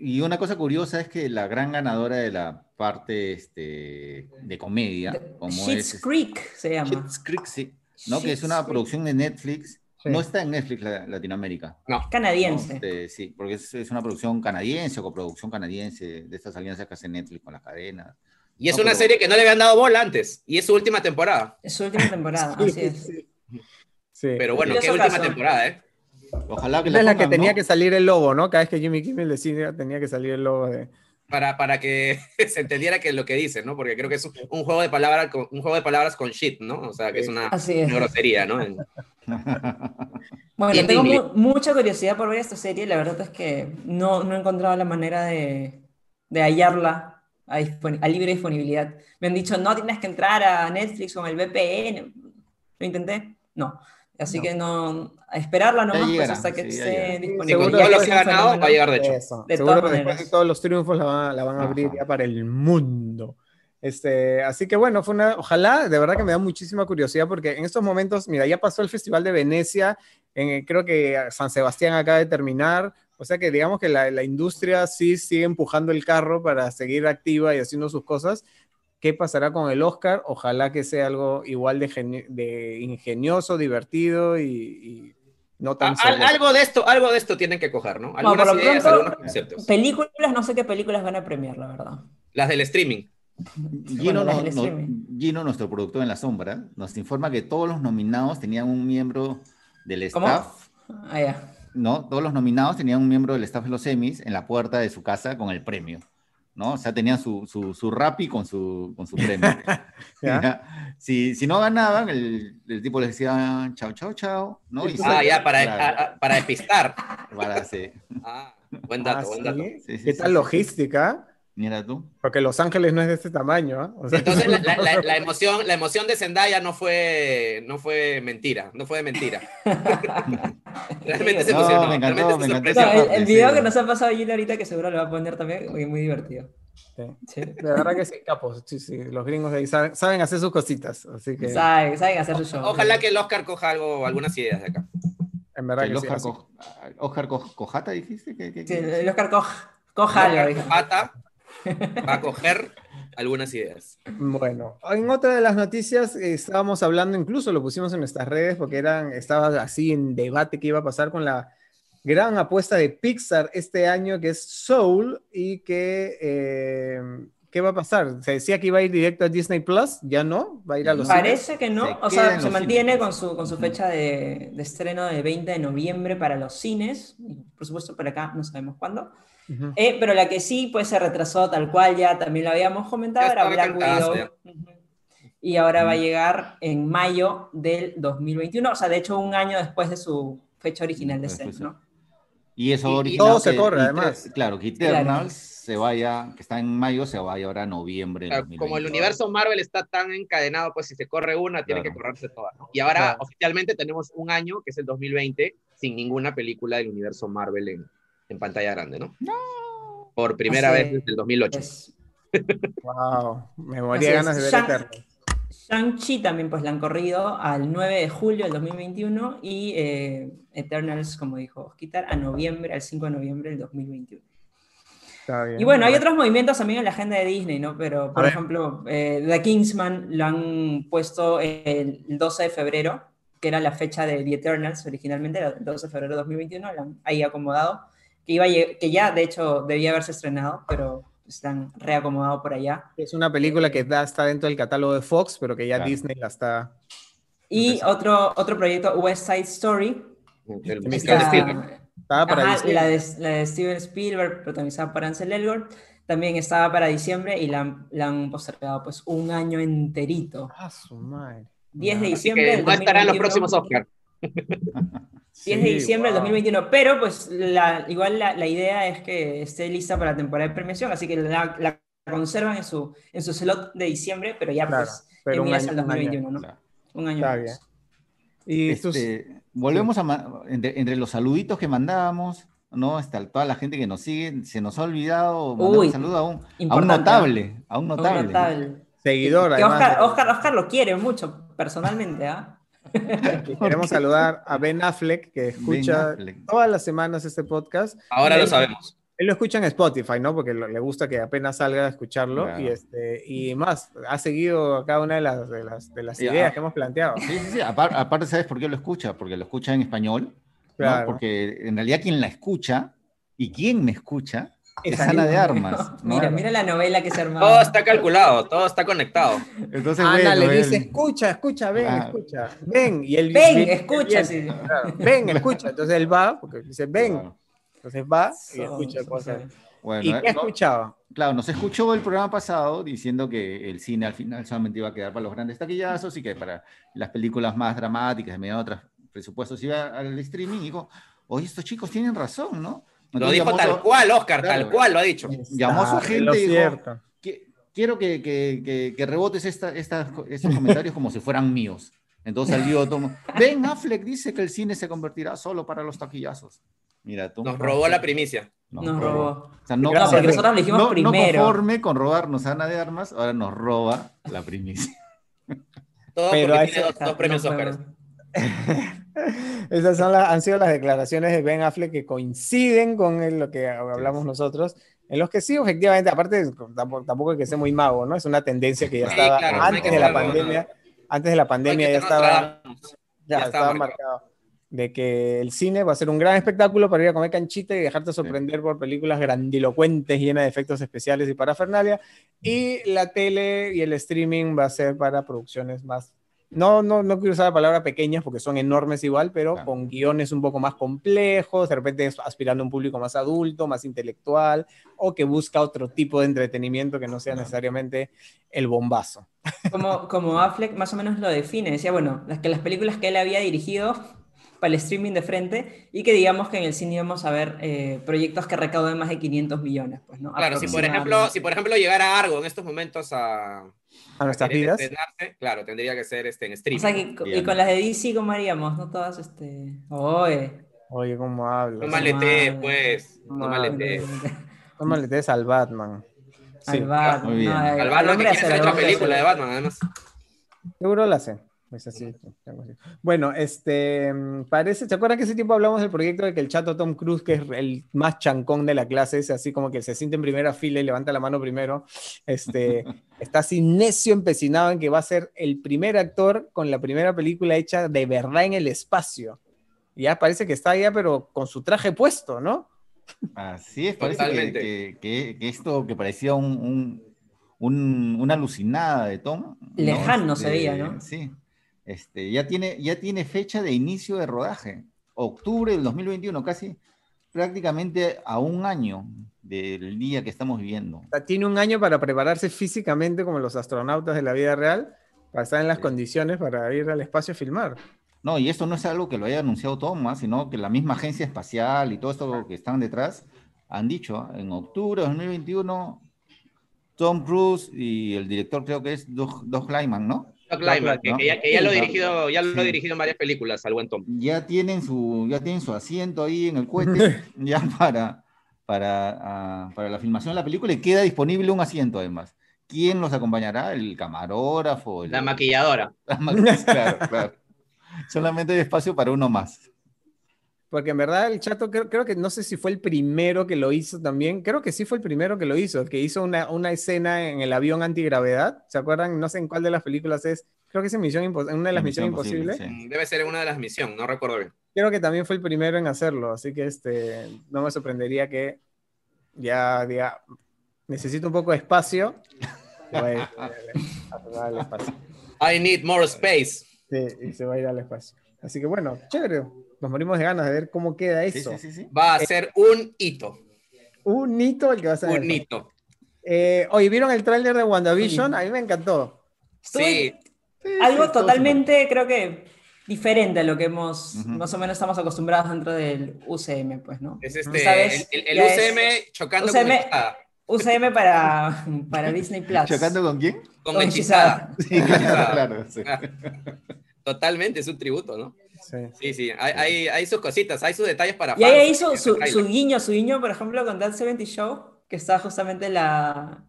Y una cosa curiosa es que la gran ganadora de la parte este, de comedia, como Schitt's es, Creek se llama. Schitt's Creek, sí, ¿no? que es una producción de Netflix No está en Netflix Latinoamérica. No. Canadiense. Este, sí, porque es, una producción canadiense o coproducción canadiense de estas alianzas que hace Netflix con las cadenas. Y es una serie que no le habían dado bola antes. Y es su última temporada. Es su última temporada, así es. Sí. Pero bueno, qué última temporada, ¿eh? Ojalá que es la que tenía que salir el logo, ¿no? Cada vez que Jimmy Kimmel decía tenía que salir el logo de. Para, para que se entendiera que es lo que dice, ¿no? Porque creo que es un, juego de palabras con, un juego de palabras con shit, ¿no? O sea, que es una, grosería, ¿no? bueno, tengo mucha curiosidad por ver esta serie. La verdad es que no, no he encontrado la manera de, de hallarla a, a, libre disponibilidad. Me han dicho, no tienes que entrar a Netflix con el VPN. Lo intenté, no. Así que no, a esperarla nomás pues, hasta que esté disponible. Seguro lo que ha ganado va a llegar de hecho. Seguro que después de todos los triunfos la van, la van a abrir ya para el mundo. Este, así que bueno, fue una, ojalá, de verdad que me da muchísima curiosidad porque en estos momentos, mira, ya pasó el Festival de Venecia, en, creo que San Sebastián acaba de terminar, o sea que digamos que la, la, industria sí sigue empujando el carro para seguir activa y haciendo sus cosas, ¿Qué pasará con el Oscar? Ojalá que sea algo igual de, ingenioso, divertido y, no tan... algo de esto, algo de esto tienen que coger, ¿no? Algunas ideas, algunos conceptos. Películas, no sé qué películas van a premiar, la verdad. Las del streaming. Gino, nuestro productor en la sombra, nos informa que todos los nominados tenían un miembro del staff. Ah, ya. No, todos los nominados tenían un miembro del staff de los semis en la puerta de su casa con el premio. ¿No? O sea, tenían su, su, su rapi con su, con su premio. si, si, no ganaban, el, el, tipo les decía chao, chao, chao, ¿no? ah, ya, para, para despistar. Para, sí. Ah, buen dato, buen dato. ¿Qué tal logística? Mira tú. Porque Los Ángeles no es de este tamaño. ¿ah? Entonces la, la, la, emoción, la emoción de Zendaya no fue, no fue mentira, no fue de mentira. realmente se emocionó. me encantó, me encantó el, video que nos ha pasado Gil ahorita, que seguro lo va a poner también, muy, muy divertido. Sí. De verdad que sí, capos. Sí, sí. Los gringos ahí saben, saben, hacer sus cositas. Así que... saben, saben hacer su show. Ojalá que el Oscar coja algo, algunas ideas de acá. En verdad que, el Oscar, sí, Oscar Cojata, dijiste. que sí, el Oscar Coja algo. Cojata va a coger algunas ideas. Bueno, en otra de las noticias eh, estábamos hablando, incluso lo pusimos en nuestras redes porque eran, estaba así en debate qué iba a pasar con la gran apuesta de Pixar este año que es Soul y que eh, ¿qué va a pasar? Se decía que iba a ir directo a Disney Plus, ya no, va a ir a los Parece que no, o sea, se mantiene con su, con su fecha de, de, estreno de 20 de noviembre para los cines, por supuesto por acá no sabemos cuándo. Eh, pero la que sí pues se retrasó tal cual ya también lo habíamos comentado era Black Widow. Y ahora va a llegar en mayo del 2021, o sea, de hecho un año después de su fecha original de estreno, ¿no? Y eso y, todo se corre, además. Claro, que Eternals se vaya, que está en mayo, se vaya ahora a noviembre. como el universo Marvel está tan encadenado, pues si se corre una, tiene que correrse toda. ¿no? Y ahora oficialmente tenemos un año, que es el 2020, sin ninguna película del universo Marvel en, en pantalla grande, ¿no? No. Por primera vez desde el 2008. Wow, me moría ganas de ver Shang, Shang-Chi también pues la han corrido al 9 de julio del 2021 y eh, Eternals, como dijo Osquitar, a noviembre, al 5 de noviembre del 2021. Está bien, y bueno, hay otros movimientos también en la agenda de Disney, ¿no? Pero, por ejemplo, eh, The Kingsman lo han puesto el 12 de febrero, que era la fecha de The Eternals originalmente, el 12 de febrero de 2021, lo han ahí acomodado que, iba que ya de hecho debía haberse estrenado, pero están reacomodados por allá. Es una película que está dentro del catálogo de Fox, pero que ya Disney la está... Y otro, otro proyecto, West Side Story. El Spielberg. para la, de, la, de, Steven Spielberg, protagonizada por Ansel Elgort, también estaba para diciembre y la, la han postergado pues un año enterito. Ah, su madre. 10 de diciembre. Que no estará en los próximos Oscars. 10 de diciembre del 2021, pero pues la, igual la, la, idea es que esté lista para la temporada de premiación, así que la, la conservan en su, en su slot de diciembre, pero ya pues pero en el 2021, ¿no? Un año Está Bien. Y este, volvemos a, entre, entre, los saluditos que mandábamos, ¿no? Hasta toda la gente que nos sigue, se nos ha olvidado mandar un saludo a un, a un notable, a un notable. Un notable. Seguidor, que Oscar, Oscar, Oscar, lo quiere mucho, personalmente, ¿ah? Queremos saludar a Ben Affleck, que escucha todas las semanas este podcast. Ahora lo sabemos. Él lo escucha en Spotify, ¿no? Porque le gusta que apenas salga a escucharlo y, este, y más, ha seguido cada una de las, de las, de las ideas que hemos planteado. Sí, sí, sí. Aparte, ¿sabes por qué lo escucha? Porque lo escucha en español. Claro. Porque en realidad quien la escucha y quien me escucha es Ana de Armas. Mira, mira la novela que se armó. Todo está calculado, todo está conectado. Entonces, Ana le dice, escucha, escucha, ven, ah. escucha, ven. Y él, ven, escucha. sí. ven, escucha. Entonces él va, porque dice, ven. Entonces va y escucha cosas. Bueno, ¿Y qué eh, escuchaba? Claro, nos escuchó el programa pasado diciendo que el cine al final solamente iba a quedar para los grandes taquillazos y que para las películas más dramáticas, de medio otros presupuestos, iba al streaming. Y dijo, oye, estos chicos tienen razón, ¿no? Lo dijo tal cual, Oscar, tal cual lo ha dicho. Llamó a su gente y dijo, quiero que, que, que, rebotes esta, estos comentarios como si fueran míos. Entonces salió todo. Ben Affleck dice que el cine se convertirá solo para los taquillazos. Mira tú. Nos robó la primicia. Nos, robó. O sea, no, porque nosotros le dijimos primero. No conforme con robarnos a Ana de Armas, ahora nos roba la primicia. Todo Pero porque tiene dos, premios Oscar. Esas son las, han sido las declaraciones de Ben Affleck que coinciden con lo que hablamos nosotros, en los que sí, efectivamente, aparte, tampoco, tampoco hay que ser muy mago, ¿no? Es una tendencia que ya estaba antes de la pandemia, antes de la pandemia ya estaba, ya, estaba marcado de que el cine va a ser un gran espectáculo para ir a comer canchita y dejarte sorprender por películas grandilocuentes llenas de efectos especiales y parafernalia. Y la tele y el streaming va a ser para producciones más no, no, no quiero usar la palabra pequeñas porque son enormes igual, pero con guiones un poco más complejos, de repente aspirando a un público más adulto, más intelectual, o que busca otro tipo de entretenimiento que no sea necesariamente el bombazo. Como, como Affleck más o menos lo define, decía, bueno, las, que las películas que él había dirigido para el streaming de frente y que digamos que en el cine íbamos a ver eh, proyectos que recauden más de 500 millones. Pues, ¿no? Claro, si por, ejemplo, si por ejemplo llegara algo en estos momentos a, a nuestras vidas. Claro, tendría que ser este, en streaming. y con las de DC, ¿cómo haríamos? No todas, este... Oye. Oye, ¿cómo hablas? No maletees, pues. No maletees. No maletees al Batman. Al Batman. Muy bien. al Batman que quiere hacer otra película de Batman, además. Seguro la sé. Es así. Bueno, este, parece, ¿se acuerdan que ese tiempo hablamos del proyecto de que el chato Tom Cruise, que es el más chancón de la clase, es así como que se siente en primera fila y levanta la mano primero, este, está así necio empecinado en que va a ser el primer actor con la primera película hecha de verdad en el espacio. Ya parece que está allá, pero con su traje puesto, ¿no? Así es, parece que, que, esto que parecía un, un, una alucinada de Tom. Lejano se veía, ¿no? Este, sí. Este, ya, tiene, ya tiene fecha de inicio de rodaje, octubre del 2021, casi prácticamente a un año del día que estamos viviendo. tiene un año para prepararse físicamente como los astronautas de la vida real, para estar en las condiciones para ir al espacio a filmar. No, y esto no es algo que lo haya anunciado Thomas, sino que la misma agencia espacial y todo esto que están detrás han dicho, en octubre de 2021, Tom Cruise y el director creo que es Doug, Doug Lyman, ¿no? Que, ya, lo, dirigido, ya lo ha dirigido en varias películas, al buen Tom. Ya tienen su, ya tienen su asiento ahí en el cohete, ya para, para, ah, para la filmación de la película y queda disponible un asiento además. ¿Quién los acompañará? ¿El camarógrafo? La maquilladora. claro, claro. Solamente hay espacio para uno más. Porque en verdad el chato creo, que no sé si fue el primero que lo hizo también. Creo que sí fue el primero que lo hizo, que hizo una, una escena en el avión antigravedad. ¿Se acuerdan? No sé en cuál de las películas es. Creo que es en misión una de las Misiones Imposibles. Debe ser una de las misiones, no recuerdo bien. Creo que también fue el primero en hacerlo, así que este, no me sorprendería que ya diga, necesito un poco de espacio. I need more space. Sí, y se va a ir al espacio. Así que bueno, chévere nos morimos de ganas de ver cómo queda eso. Va a eh, ser un hito. Un hito el que va a ser. Un hito. Eh, oye, ¿vieron el tráiler de WandaVision? A mí me encantó. Sí. Algo totalmente, creo que diferente a lo que hemos, más o menos estamos acostumbrados dentro del UCM, pues, ¿no? Es este, el, UCM chocando con UCM para, para Disney Plus. ¿Chocando con quién? Con, con hechizada. Sí, claro, claro. Totalmente, es un tributo, ¿no? Sí, sí, Hay, hay, sus cositas, hay sus detalles para Y ahí hizo su, su, guiño, su guiño, por ejemplo, con That 70 Show, que está justamente la,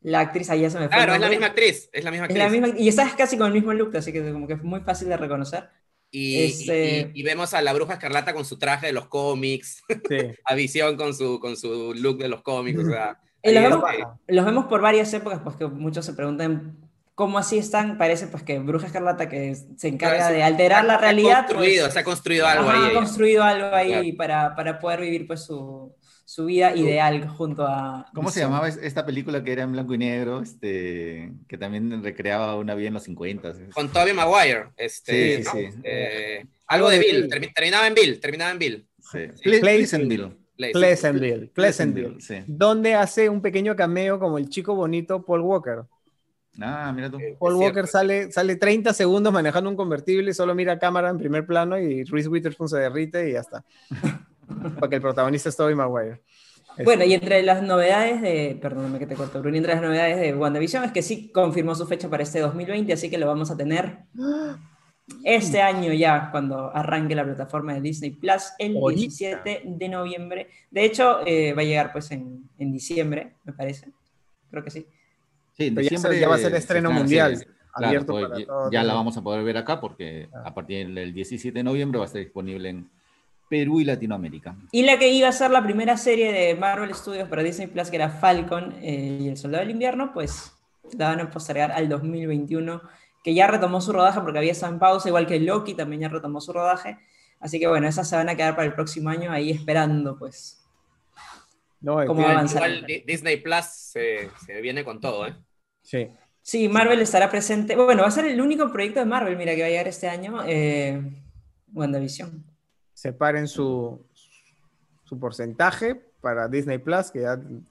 la actriz, ahí ya se me fue. Claro, es la misma actriz, es la misma actriz. y esa es casi con el mismo look, así que como que es muy fácil de reconocer. Y, este y, vemos a la bruja escarlata con su traje de los cómics, a Visión con su, con su look de los cómics. O sea, los, vemos, por varias épocas, pues que muchos se preguntan cómo así están. Parece pues que Bruja Escarlata que se encarga de alterar la realidad. Construido, pues, se ha construido algo ahí. Ha construido algo ahí para, para poder vivir pues su, su vida ideal junto a... ¿Cómo se llamaba esta película que era en blanco y negro? Este, que también recreaba una vida en los 50. Con Tobey Maguire. Este, sí, sí, eh, algo de Bill, terminaba en Bill, terminaba en Bill. Sí. Pleasantville. Pleasantville. Pleasantville. Sí. Donde hace un pequeño cameo como el chico bonito Paul Walker. Ah, mira tú. Paul Walker sale, sale 30 segundos manejando un convertible y solo mira cámara en primer plano y Reese Witherspoon se derrite y ya está. Porque el protagonista es Tobey Maguire. Bueno, y entre las novedades de, perdóname que te corto, Bruno, entre las novedades de WandaVision es que sí confirmó su fecha para este 2020, así que lo vamos a tener este año ya, cuando arranque la plataforma de Disney Plus, el 17 de noviembre. De hecho, eh, va a llegar pues en, en, diciembre, me parece. Creo que sí. Sí, en diciembre ya, va a ser estreno mundial. abierto pues, ya la vamos a poder ver acá porque ah. a partir del 17 de noviembre va a estar disponible en Perú y Latinoamérica. Y la que iba a ser la primera serie de Marvel Studios para Disney Plus, que era Falcon eh, y El Soldado del Invierno, pues la van a postergar al 2021, que ya retomó su rodaje porque había estado en pausa, igual que Loki también ya retomó su rodaje. Así que bueno, esas se van a quedar para el próximo año ahí esperando, pues. No, cómo avanzar. Disney Plus se, viene con todo, ¿eh? Sí. Sí, Marvel estará presente. Bueno, va a ser el único proyecto de Marvel, mira, que va a llegar este año, eh, WandaVision separen su, su porcentaje para Disney Plus, que ya en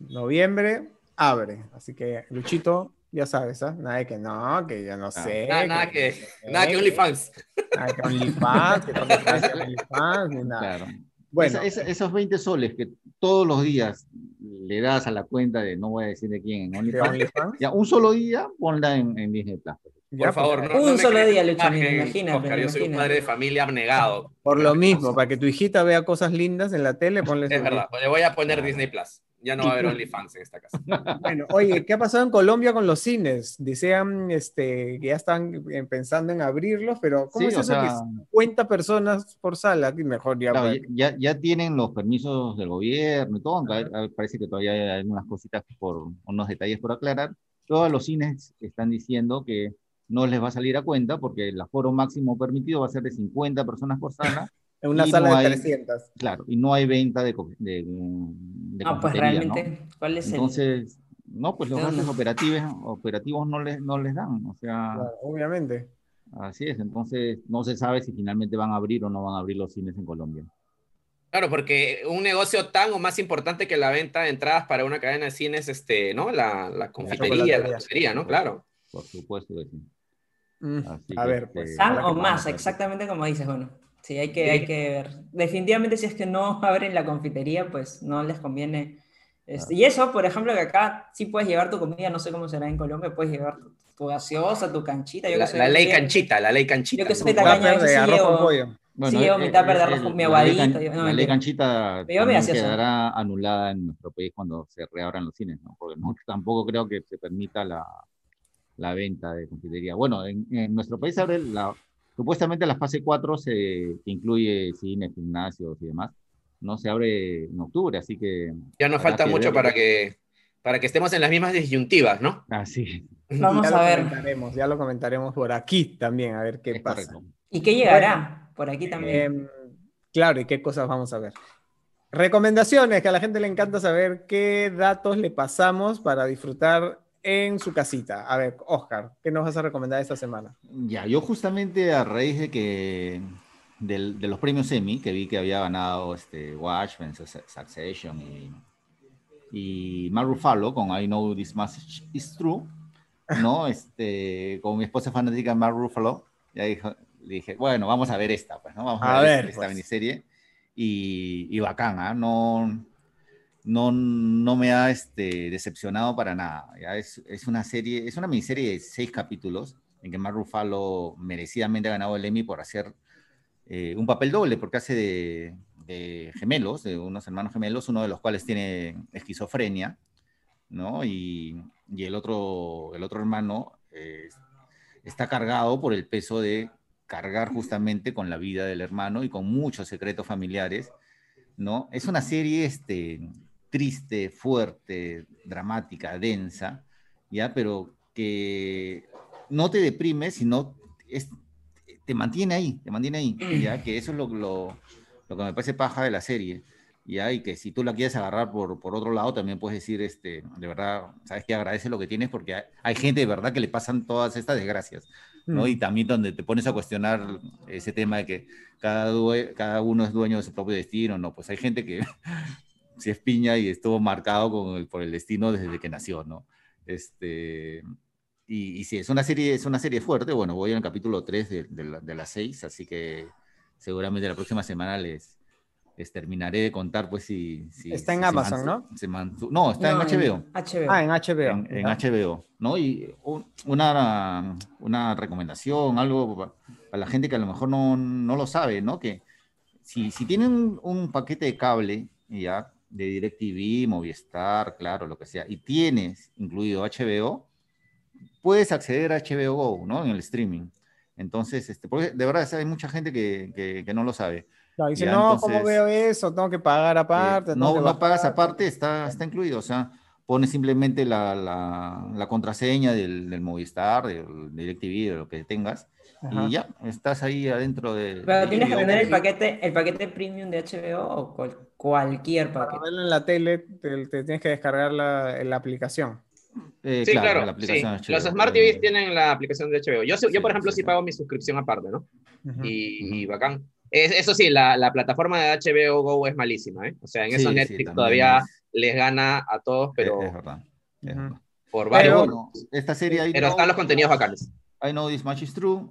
noviembre abre. Así que, Luchito, ya sabes, ¿ah? Nada de que no, que ya no ah. sé. Nada, que, nada que OnlyFans. Nada que OnlyFans, que que OnlyFans, ni nada. Claro. Bueno, esos 20 soles que todos los días le das a la cuenta de, no voy a decir de quién, en OnlyFans, ya un solo día ponla en, en Disney Plus. Por favor, no, un solo día, Lucho, imagínate. Oscar, yo soy un padre de familia abnegado. Por lo mismo, para que tu hijita vea cosas lindas en la tele, ponle. Es verdad, le voy a poner Disney Plus. Ya no va a haber OnlyFans en esta casa. Bueno, oye, ¿qué ha pasado en Colombia con los cines? Dicen este, que ya están eh, pensando en abrirlos, pero ¿cómo es eso que 50 personas por sala? Mejor ya, ya, ya, tienen los permisos del gobierno y todo, parece que todavía hay algunas cositas por unos detalles por aclarar. Todos los cines están diciendo que no les va a salir a cuenta porque el aforo máximo permitido va a ser de 50 personas por sala. en una sala de 300. Claro, y no hay venta de, de, Ah, pues realmente, ¿cuál es Entonces, no, pues los gastos operativos, operativos no les, no les dan, o sea... obviamente. Así es, entonces no se sabe si finalmente van a abrir o no van a abrir los cines en Colombia. Claro, porque un negocio tan o más importante que la venta de entradas para una cadena de cines, este, ¿no? La, la confitería, la dulcería, ¿no? Claro. Por supuesto que sí. Mm, a ver, pues. o más, exactamente como dices, bueno. Sí, hay que, hay que ver. Definitivamente, si es que no abren la confitería, pues no les conviene. Este, y eso, por ejemplo, que acá sí puedes llevar tu comida, no sé cómo será en Colombia, puedes llevar tu, gaseosa, tu canchita. Yo la, que la ley canchita, la ley canchita. Yo que soy tacaña, sí llevo, bueno, sí llevo mi tupper de arroz con mi aguadito. La ley, canchita quedará anulada en nuestro país cuando se reabran los cines, ¿no? Porque tampoco creo que se permita la, la venta de confitería. Bueno, en, nuestro país abre la, supuestamente la fase 4 se, que incluye cines, gimnasios y demás, no se abre en octubre, así que... Ya nos falta mucho para que, para que estemos en las mismas disyuntivas, ¿no? Así. Vamos a ver. ya lo comentaremos por aquí también, a ver qué pasa. ¿Y qué llegará por aquí también? Em, claro, y qué cosas vamos a ver. Recomendaciones, que a la gente le encanta saber qué datos le pasamos para disfrutar en su casita. A ver, Oscar, ¿qué nos vas a recomendar esta semana? Ya, yo justamente a raíz de que de los premios Emmy, que vi que había ganado este, Watchmen, Succession y, y Mark Ruffalo con I Know This Message Is True, ¿no? Este, con mi esposa fanática de Mark Ruffalo, ya dijo, dije, bueno, vamos a ver esta, pues, ¿no? Vamos a, ver, esta pues. miniserie. Y, y bacán, ¿ah? No, no, no me ha este, decepcionado para nada. Es, es, una serie, es una miniserie de seis capítulos en que Mark Ruffalo merecidamente ha ganado el Emmy por hacer eh, un papel doble, porque hace de, gemelos, de unos hermanos gemelos, uno de los cuales tiene esquizofrenia, ¿no? Y, y el, otro, el otro hermano eh, está cargado por el peso de cargar justamente con la vida del hermano y con muchos secretos familiares, ¿no? Es una serie este, triste, fuerte, dramática, densa, ¿ya? Pero que no te deprime, sino te mantiene ahí, te mantiene ahí, ¿ya? Que eso es lo, lo, lo que me parece paja de la serie. ¿ya? Y que si tú la quieres agarrar por, por otro lado, también puedes decir, este, de verdad, sabes que agradece lo que tienes porque hay, gente de verdad que le pasan todas estas desgracias, ¿no? Mm. Y también donde te pones a cuestionar ese tema de que cada, cada uno es dueño de su propio destino, ¿no? Pues hay gente que si es piña y estuvo marcado con por el destino desde que nació, ¿no? Este, y, y si es una serie, es una serie fuerte, bueno, voy en el capítulo 3 de, de, de las 6, así que seguramente la próxima semana les, terminaré de contar, pues, si... está en Amazon, ¿no? no, está en HBO. Ah, en HBO. En, HBO, ¿no? Y una, una recomendación, algo para la gente que a lo mejor no, no lo sabe, ¿no? Que si, si tienen un, paquete de cable, ya, de DirecTV, Movistar, claro, lo que sea, y tienes incluido HBO, puedes acceder a HBO Go, ¿no? En el streaming. Entonces, este, porque de verdad hay mucha gente que, que, que no lo sabe dice, no, ¿cómo veo eso? Tengo que pagar aparte. no, no pagas aparte, está, está incluido. O sea, pones simplemente la, la, la contraseña del, del, Movistar, del DirecTV, de lo que tengas, y ya, estás ahí adentro de... Pero tienes que tener el paquete, el paquete premium de HBO o cualquier paquete. Para verlo en la tele, te, tienes que descargar la, la aplicación. Eh, sí, claro, la aplicación sí. los Smart TVs tienen la aplicación de HBO. Yo, yo por ejemplo, sí pago mi suscripción aparte, ¿no? y, y, bacán eso sí, la, la, plataforma de HBO Go es malísima, ¿eh? O sea, en eso Netflix todavía les gana a todos, pero... Es, verdad. Por varios... esta serie... pero están los contenidos bacanes. I know this much is true,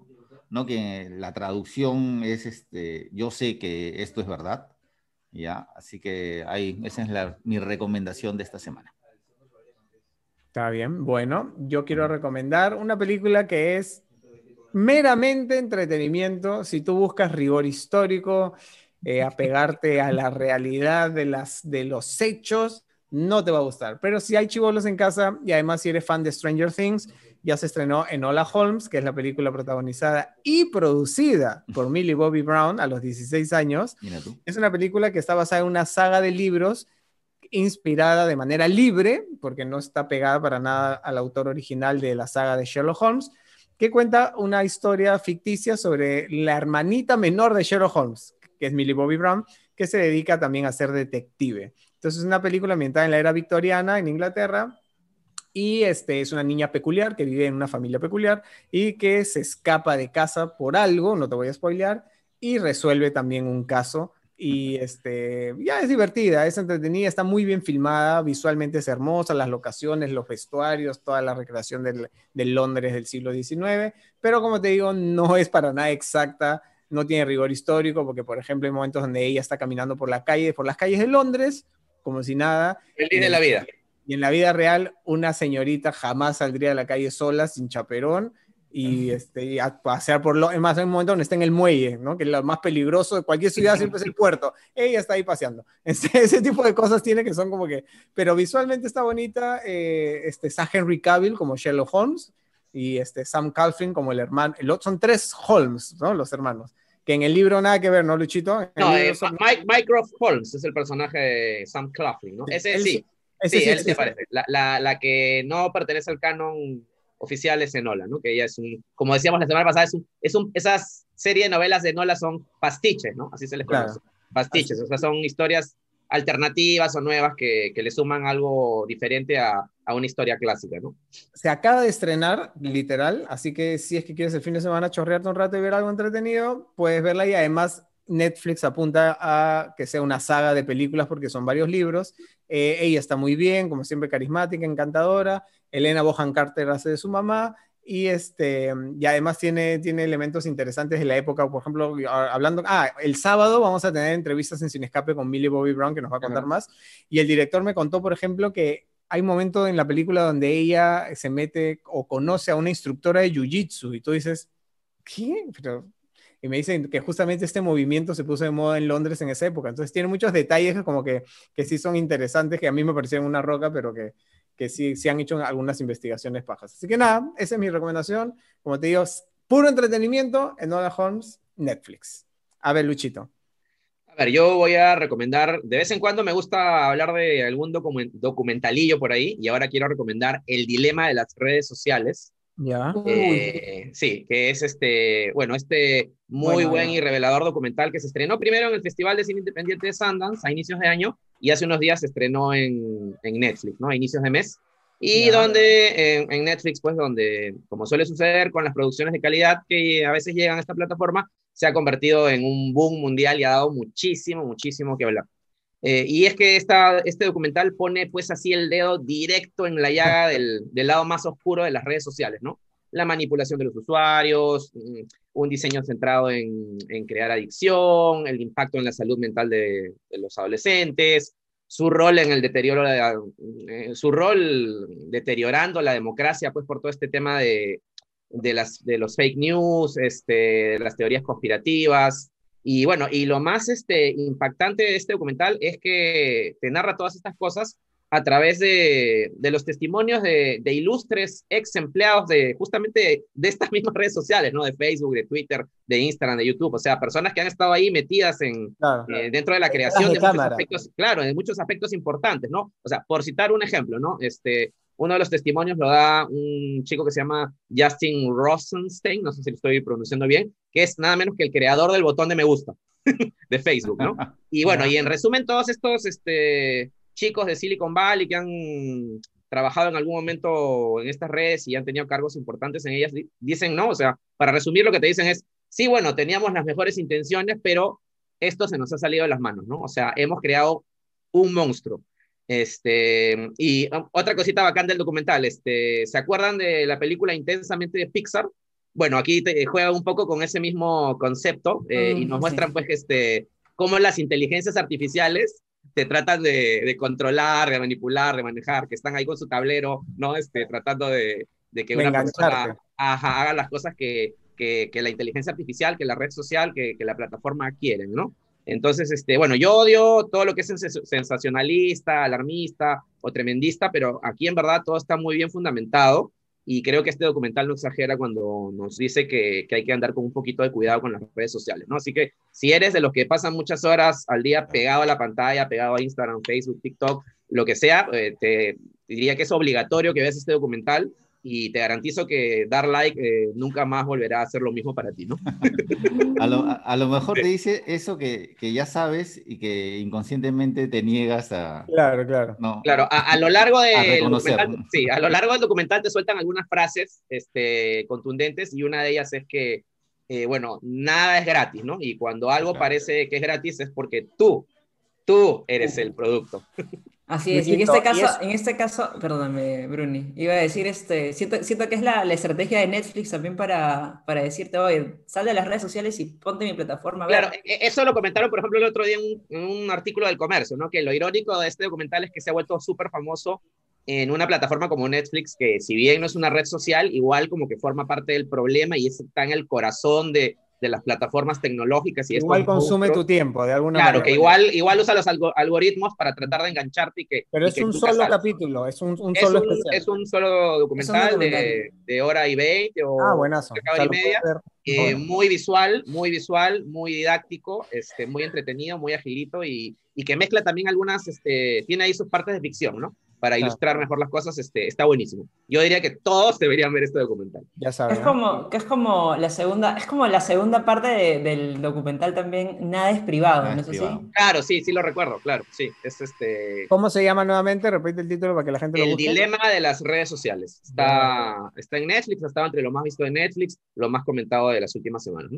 ¿no? Que la traducción es, este, yo sé que esto es verdad, ¿ya? Así que ahí, esa es la, mi recomendación de esta semana. Está bien, bueno, yo quiero recomendar una película que es meramente entretenimiento. Si tú buscas rigor histórico, eh, apegarte a la realidad de, las, de los hechos, no te va a gustar. Pero si hay chivolos en casa y además si eres fan de Stranger Things, ya se estrenó en Hola Holmes, que es la película protagonizada y producida por Millie Bobby Brown a los 16 años. Es una película que está basada en una saga de libros inspirada de manera libre, porque no está pegada para nada al autor original de la saga de Sherlock Holmes, que cuenta una historia ficticia sobre la hermanita menor de Sherlock Holmes, que es Millie Bobby Brown, que se dedica también a ser detective. Entonces es una película ambientada en la era victoriana en Inglaterra y este es una niña peculiar que vive en una familia peculiar y que se escapa de casa por algo, no te voy a spoilear, y resuelve también un caso y este, ya es divertida, es entretenida, está muy bien filmada, visualmente es hermosa, las locaciones, los vestuarios, toda la recreación del, del, Londres del siglo XIX, pero como te digo, no es para nada exacta, no tiene rigor histórico, porque por ejemplo hay momentos donde ella está caminando por la calle, por las calles de Londres, como si nada. Feliz de la vida. Y en la vida real, una señorita jamás saldría de la calle sola, sin chaperón, y, este, a pasear por lo, es más, en un momento donde está en el muelle, ¿no? que es lo más peligroso de cualquier ciudad siempre es el puerto, ella está ahí paseando. Este, ese tipo de cosas tiene que son como que, pero visualmente está bonita, eh, este, está Henry Cavill como Sherlock Holmes y este, Sam Calvin como el hermano, el, son tres Holmes, ¿no? Los hermanos. Que en el libro nada que ver, ¿no, Luchito? No, eh, Mike, Mycroft Holmes es el personaje de Sam Claflin, ¿no? Ese sí. Ese sí, él sí, parece. La, la, la, que no pertenece al canon oficiales en Nola, ¿no? Que ella es un, como decíamos la semana pasada, es un, es un, esas series de novelas de Nola son pastiches, ¿no? Así se les conoce. Pastiches, o sea, son historias alternativas o nuevas que, que le suman algo diferente a, a, una historia clásica, ¿no? Se acaba de estrenar, literal, así que si es que quieres el fin de semana chorrearte un rato y ver algo entretenido, puedes verla y además Netflix apunta a que sea una saga de películas porque son varios libros. Eh, ella está muy bien, como siempre carismática, encantadora. Elena Bohan Carter hace de su mamá y este y además tiene, tiene elementos interesantes de la época, por ejemplo, hablando, ah, el sábado vamos a tener entrevistas en Sin Escape con Millie Bobby Brown que nos va a contar más y el director me contó, por ejemplo, que hay un momento en la película donde ella se mete o conoce a una instructora de jiu-jitsu y tú dices, ¿qué? Pero y me dicen que justamente este movimiento se puso de moda en Londres en esa época. Entonces tiene muchos detalles como que, que sí son interesantes, que a mí me parecían una roca, pero que, que sí, sí han hecho algunas investigaciones pajas. Así que nada, esa es mi recomendación. Como te digo, puro entretenimiento, Enola Holmes, Netflix. A ver, Luchito. A ver, yo voy a recomendar, de vez en cuando me gusta hablar de algún documentalillo por ahí, y ahora quiero recomendar El Dilema de las Redes Sociales. Ya. Eh, sí, que es este, bueno, este muy buen y revelador documental que se estrenó primero en el Festival de Cine Independiente de Sundance a inicios de año y hace unos días se estrenó en, en Netflix, ¿no? A inicios de mes. Y donde en, Netflix, pues donde, como suele suceder con las producciones de calidad que a veces llegan a esta plataforma, se ha convertido en un boom mundial y ha dado muchísimo, muchísimo que hablar. Eh, y es que esta, este documental pone pues así el dedo directo en la llaga del, del, lado más oscuro de las redes sociales, ¿no? La manipulación de los usuarios, mm, un diseño centrado en, en crear adicción, el impacto en la salud mental de, los adolescentes, su rol en el deterioro, de, su rol deteriorando la democracia, pues por todo este tema de, de, las, de los fake news, este, de las teorías conspirativas. Y bueno, y lo más este, impactante de este documental es que te narra todas estas cosas a través de, de los testimonios de, de, ilustres ex empleados de justamente de estas mismas redes sociales, ¿no? De Facebook, de Twitter, de Instagram, de YouTube, o sea, personas que han estado ahí metidas en, eh, dentro de la creación de, muchos aspectos, claro, de muchos aspectos importantes, ¿no? O sea, por citar un ejemplo, ¿no? Este, uno de los testimonios lo da un chico que se llama Justin Rosenstein, no sé si lo estoy pronunciando bien, que es nada menos que el creador del botón de me gusta de Facebook, ¿no? Y bueno, y en resumen, todos estos, este chicos de Silicon Valley que han trabajado en algún momento en estas redes y han tenido cargos importantes en ellas, dicen, no, o sea, para resumir lo que te dicen es, sí, bueno, teníamos las mejores intenciones, pero esto se nos ha salido de las manos, ¿no? O sea, hemos creado un monstruo. Este, y otra cosita bacán del documental, este, ¿se acuerdan de la película Intensamente de Pixar? Bueno, aquí te, juega un poco con ese mismo concepto eh, y nos mm, muestran pues este, cómo las inteligencias artificiales te tratan de, controlar, de manipular, de manejar, que están ahí con su tablero, ¿no? Este, tratando de, que una persona haga las cosas que, que, la inteligencia artificial, que la red social, que, que la plataforma quieren, ¿no? Entonces, este, bueno, yo odio todo lo que es sensacionalista, alarmista o tremendista, pero aquí en verdad todo está muy bien fundamentado y creo que este documental no exagera cuando nos dice que, hay que andar con un poquito de cuidado con las redes sociales, ¿no? Así que si eres de los que pasan muchas horas al día pegado a la pantalla, pegado a Instagram, Facebook, TikTok, lo que sea, eh, te diría que es obligatorio que veas este documental y te garantizo que dar like eh, nunca más volverá a ser lo mismo para ti, ¿no? a, lo, mejor te dice eso que, que, ya sabes y que inconscientemente te niegas a... Claro, claro. No, claro, a, lo largo del documental, sí, a lo largo del documental te sueltan algunas frases este, contundentes y una de ellas es que, eh, bueno, nada es gratis, ¿no? Y cuando algo parece que es gratis es porque tú, tú eres el producto. Así es, y en este caso, en este caso, perdóname, Bruni, iba a decir, este, siento, siento que es la, la, estrategia de Netflix también para, para decirte, oye, sal de las redes sociales y ponte mi plataforma. Claro, e, eso lo comentaron, por ejemplo, el otro día en un, artículo del comercio, ¿no? Que lo irónico de este documental es que se ha vuelto súper famoso en una plataforma como Netflix, que si bien no es una red social, igual como que forma parte del problema y está en el corazón de, de las plataformas tecnológicas. Y igual consume tu tiempo, de alguna manera. Claro, que igual, igual usa los algoritmos para tratar de engancharte y que... Pero es un solo capítulo, es un, un solo especial. Es un solo documental, De, de, hora y veinte o ah, buenazo. hora y media. Eh, muy visual, muy visual, muy didáctico, este, muy entretenido, muy agilito y, y que mezcla también algunas, este, tiene ahí sus partes de ficción, ¿no? Para ilustrar mejor las cosas, este, está buenísimo. Yo diría que todos deberían ver este documental. Ya sabes. Es como, que es como la segunda, es como la segunda parte del documental también, nada es privado, ¿no es Claro, sí, sí lo recuerdo, claro, sí. Es este... ¿Cómo se llama nuevamente? Repite el título para que la gente lo busque. El dilema de las redes sociales. Está, está en Netflix, estaba entre lo más visto de Netflix, lo más comentado de las últimas semanas.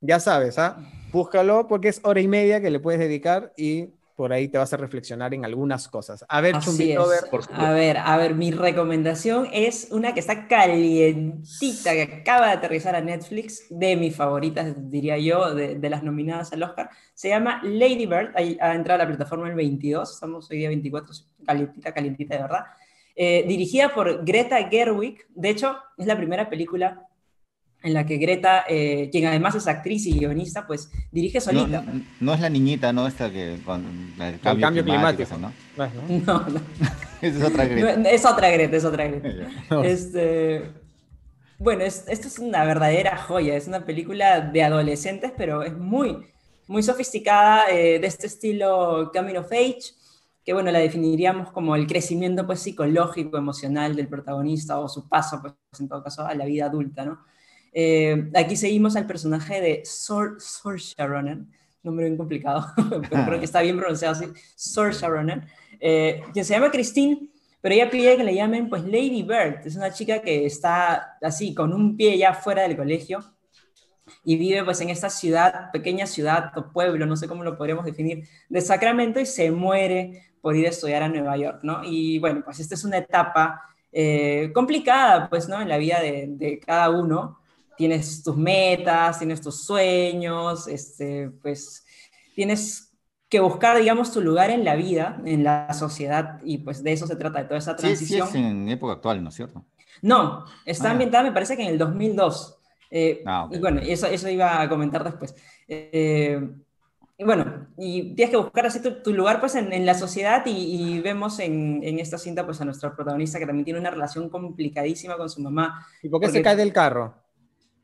Ya sabes, ¿ah? Búscalo porque es hora y media que le puedes dedicar y por ahí te vas a reflexionar en algunas cosas. A ver, Chumbito, a ver, a ver, mi recomendación es una que está calientita, que acaba de aterrizar a Netflix, de mis favoritas, diría yo, de, las nominadas al Oscar. Se llama Lady Bird, ahí ha entrado a la plataforma el 22, estamos hoy día 24, calientita, calientita de verdad. Eh, dirigida por Greta Gerwig, de hecho, es la primera película en la que Greta, eh, quien además es actriz y guionista, pues dirige solita. No, es la niñita, ¿no? Esta que con el cambio, climático, ¿no? No, es otra Greta. es otra Greta, es otra Greta. este, Bueno, esta es una verdadera joya, es una película de adolescentes, pero es muy, muy sofisticada, eh, de este estilo Coming of Age, que bueno, la definiríamos como el crecimiento pues, psicológico, emocional del protagonista o su paso, pues, en todo caso, a la vida adulta, ¿no? Eh, aquí seguimos al personaje de Saoirse Ronan, nombre bien complicado, pero creo que está bien pronunciado así, Saoirse Ronan, eh, quien se llama Christine, pero ella pide que le llamen pues Lady Bird, es una chica que está así, con un pie ya fuera del colegio, y vive pues en esta ciudad, pequeña ciudad o pueblo, no sé cómo lo podríamos definir, de Sacramento y se muere por ir a estudiar a Nueva York, ¿no? Y bueno, pues esta es una etapa eh, complicada, pues, ¿no? En la vida de, de, cada uno. Tienes tus metas, tienes tus sueños, este, pues, tienes que buscar, digamos, tu lugar en la vida, en la sociedad, y pues de eso se trata, de toda esa transición. Sí, sí es en época actual, ¿no es cierto? No, está ah, ambientada, me parece que en el 2002. Eh, ah, Y bueno, eso, eso iba a comentar después. Eh, y bueno, y tienes que buscar así tu, lugar pues en, en la sociedad y, vemos en, en, esta cinta pues a nuestra protagonista que también tiene una relación complicadísima con su mamá. ¿Y por qué se cae del carro?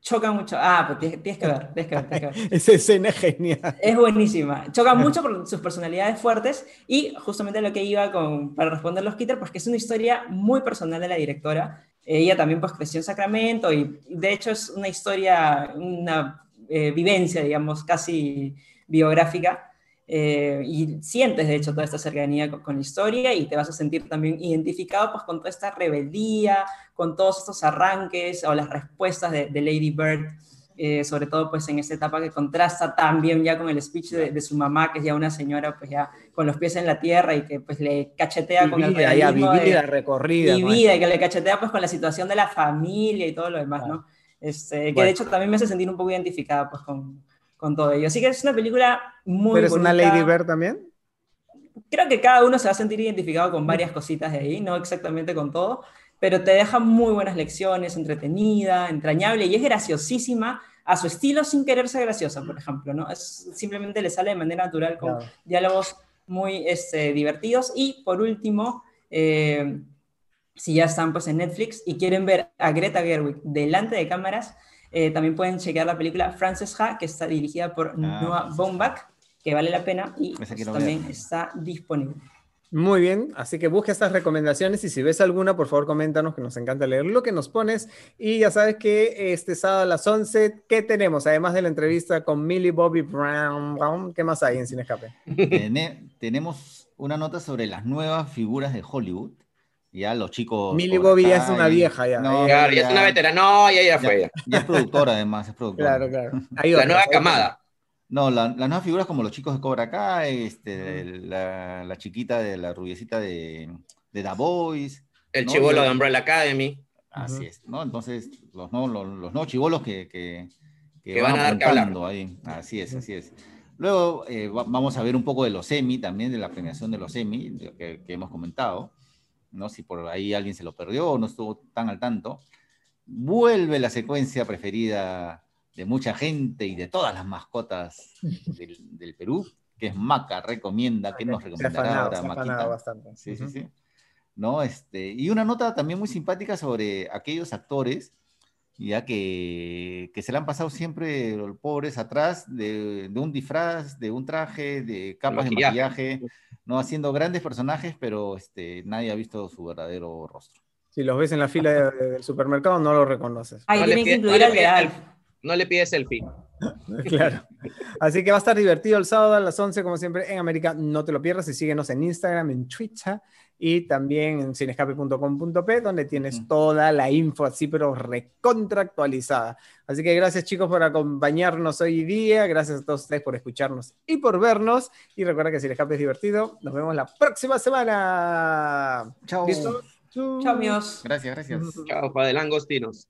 Choca mucho. Ah, pues tienes, que ver, tienes que ver, tienes que ver. Esa escena es genial. Es buenísima. Choca mucho por sus personalidades fuertes y justamente lo que iba con, para responder los Kitter, pues que es una historia muy personal de la directora. Ella también pues creció en Sacramento y de hecho es una historia, una eh, vivencia, digamos, casi biográfica eh, y sientes de hecho toda esta cercanía con, la historia y te vas a sentir también identificado pues con toda esta rebeldía, con todos estos arranques o las respuestas de, Lady Bird, eh, sobre todo pues en esta etapa que contrasta también ya con el speech de, su mamá, que es ya una señora pues ya con los pies en la tierra y que pues le cachetea con el realismo vida, recorrida. Y vida, y que le cachetea pues con la situación de la familia y todo lo demás, ¿no? Este, que de hecho también me hace sentir un poco identificada pues con, con todo ello. Así que es una película muy ¿Pero es una Lady Bird también? Creo que cada uno se va a sentir identificado con varias cositas de ahí, no exactamente con todo, pero te deja muy buenas lecciones, entretenida, entrañable y es graciosísima a su estilo sin querer ser graciosa, por ejemplo, ¿no? Es, simplemente le sale de manera natural con diálogos muy este, divertidos. Y por último, eh, si ya están pues en Netflix y quieren ver a Greta Gerwig delante de cámaras, eh, también pueden chequear la película Frances Ha, que está dirigida por ah, Noah Baumbach, que vale la pena y también está disponible. Muy bien, así que busca estas recomendaciones y si ves alguna, por favor, coméntanos que nos encanta leer lo que nos pones. Y ya sabes que este sábado a las 11, ¿qué tenemos? Además de la entrevista con Millie Bobby Brown, ¿qué más hay en Cine Escape? tenemos una nota sobre las nuevas figuras de Hollywood ya los chicos. Millie Bobby ya es una vieja ya. No, ya, es una veterana. No, ya, ya fue. Ya, es productora además, es productora. Claro, claro. la nueva camada. No, las nuevas figuras como los chicos de Cobra Kai, este, la, la, chiquita de la rubiecita de, de The Boys. El chivolo de Umbrella Academy. Así es, ¿no? Entonces, los, no, los, los nuevos chivolos que, que, que, van, a dar que hablar. ahí. Así es, así es. Luego eh, vamos a ver un poco de los Emmy, también de la premiación de los Emmy, que, que hemos comentado. ¿No? Si por ahí alguien se lo perdió o no estuvo tan al tanto, vuelve la secuencia preferida de mucha gente y de todas las mascotas del, Perú, que es Maca, recomienda, que nos recomendará ahora Maquita. Bastante. Sí, sí, sí. ¿No? Este, y una nota también muy simpática sobre aquellos actores ya que, que, se le han pasado siempre los pobres atrás de, de, un disfraz, de un traje, de capas de maquillaje, ¿no? Haciendo grandes personajes, pero este, nadie ha visto su verdadero rostro. Si los ves en la fila del supermercado, no lo reconoces. Ahí no que incluir al real. No le pides selfie. claro. Así que va a estar divertido el sábado a las 11, como siempre, en América. No te lo pierdas y síguenos en Instagram, en Twitter y también en cinescape.com.p, donde tienes toda la info así, pero recontractualizada. Así que gracias, chicos, por acompañarnos hoy día. Gracias a todos ustedes por escucharnos y por vernos. Y recuerda que Cinescape es divertido. Nos vemos la próxima semana. Chao. Chao, amigos. Gracias, gracias. Chao, Padre Langostinos.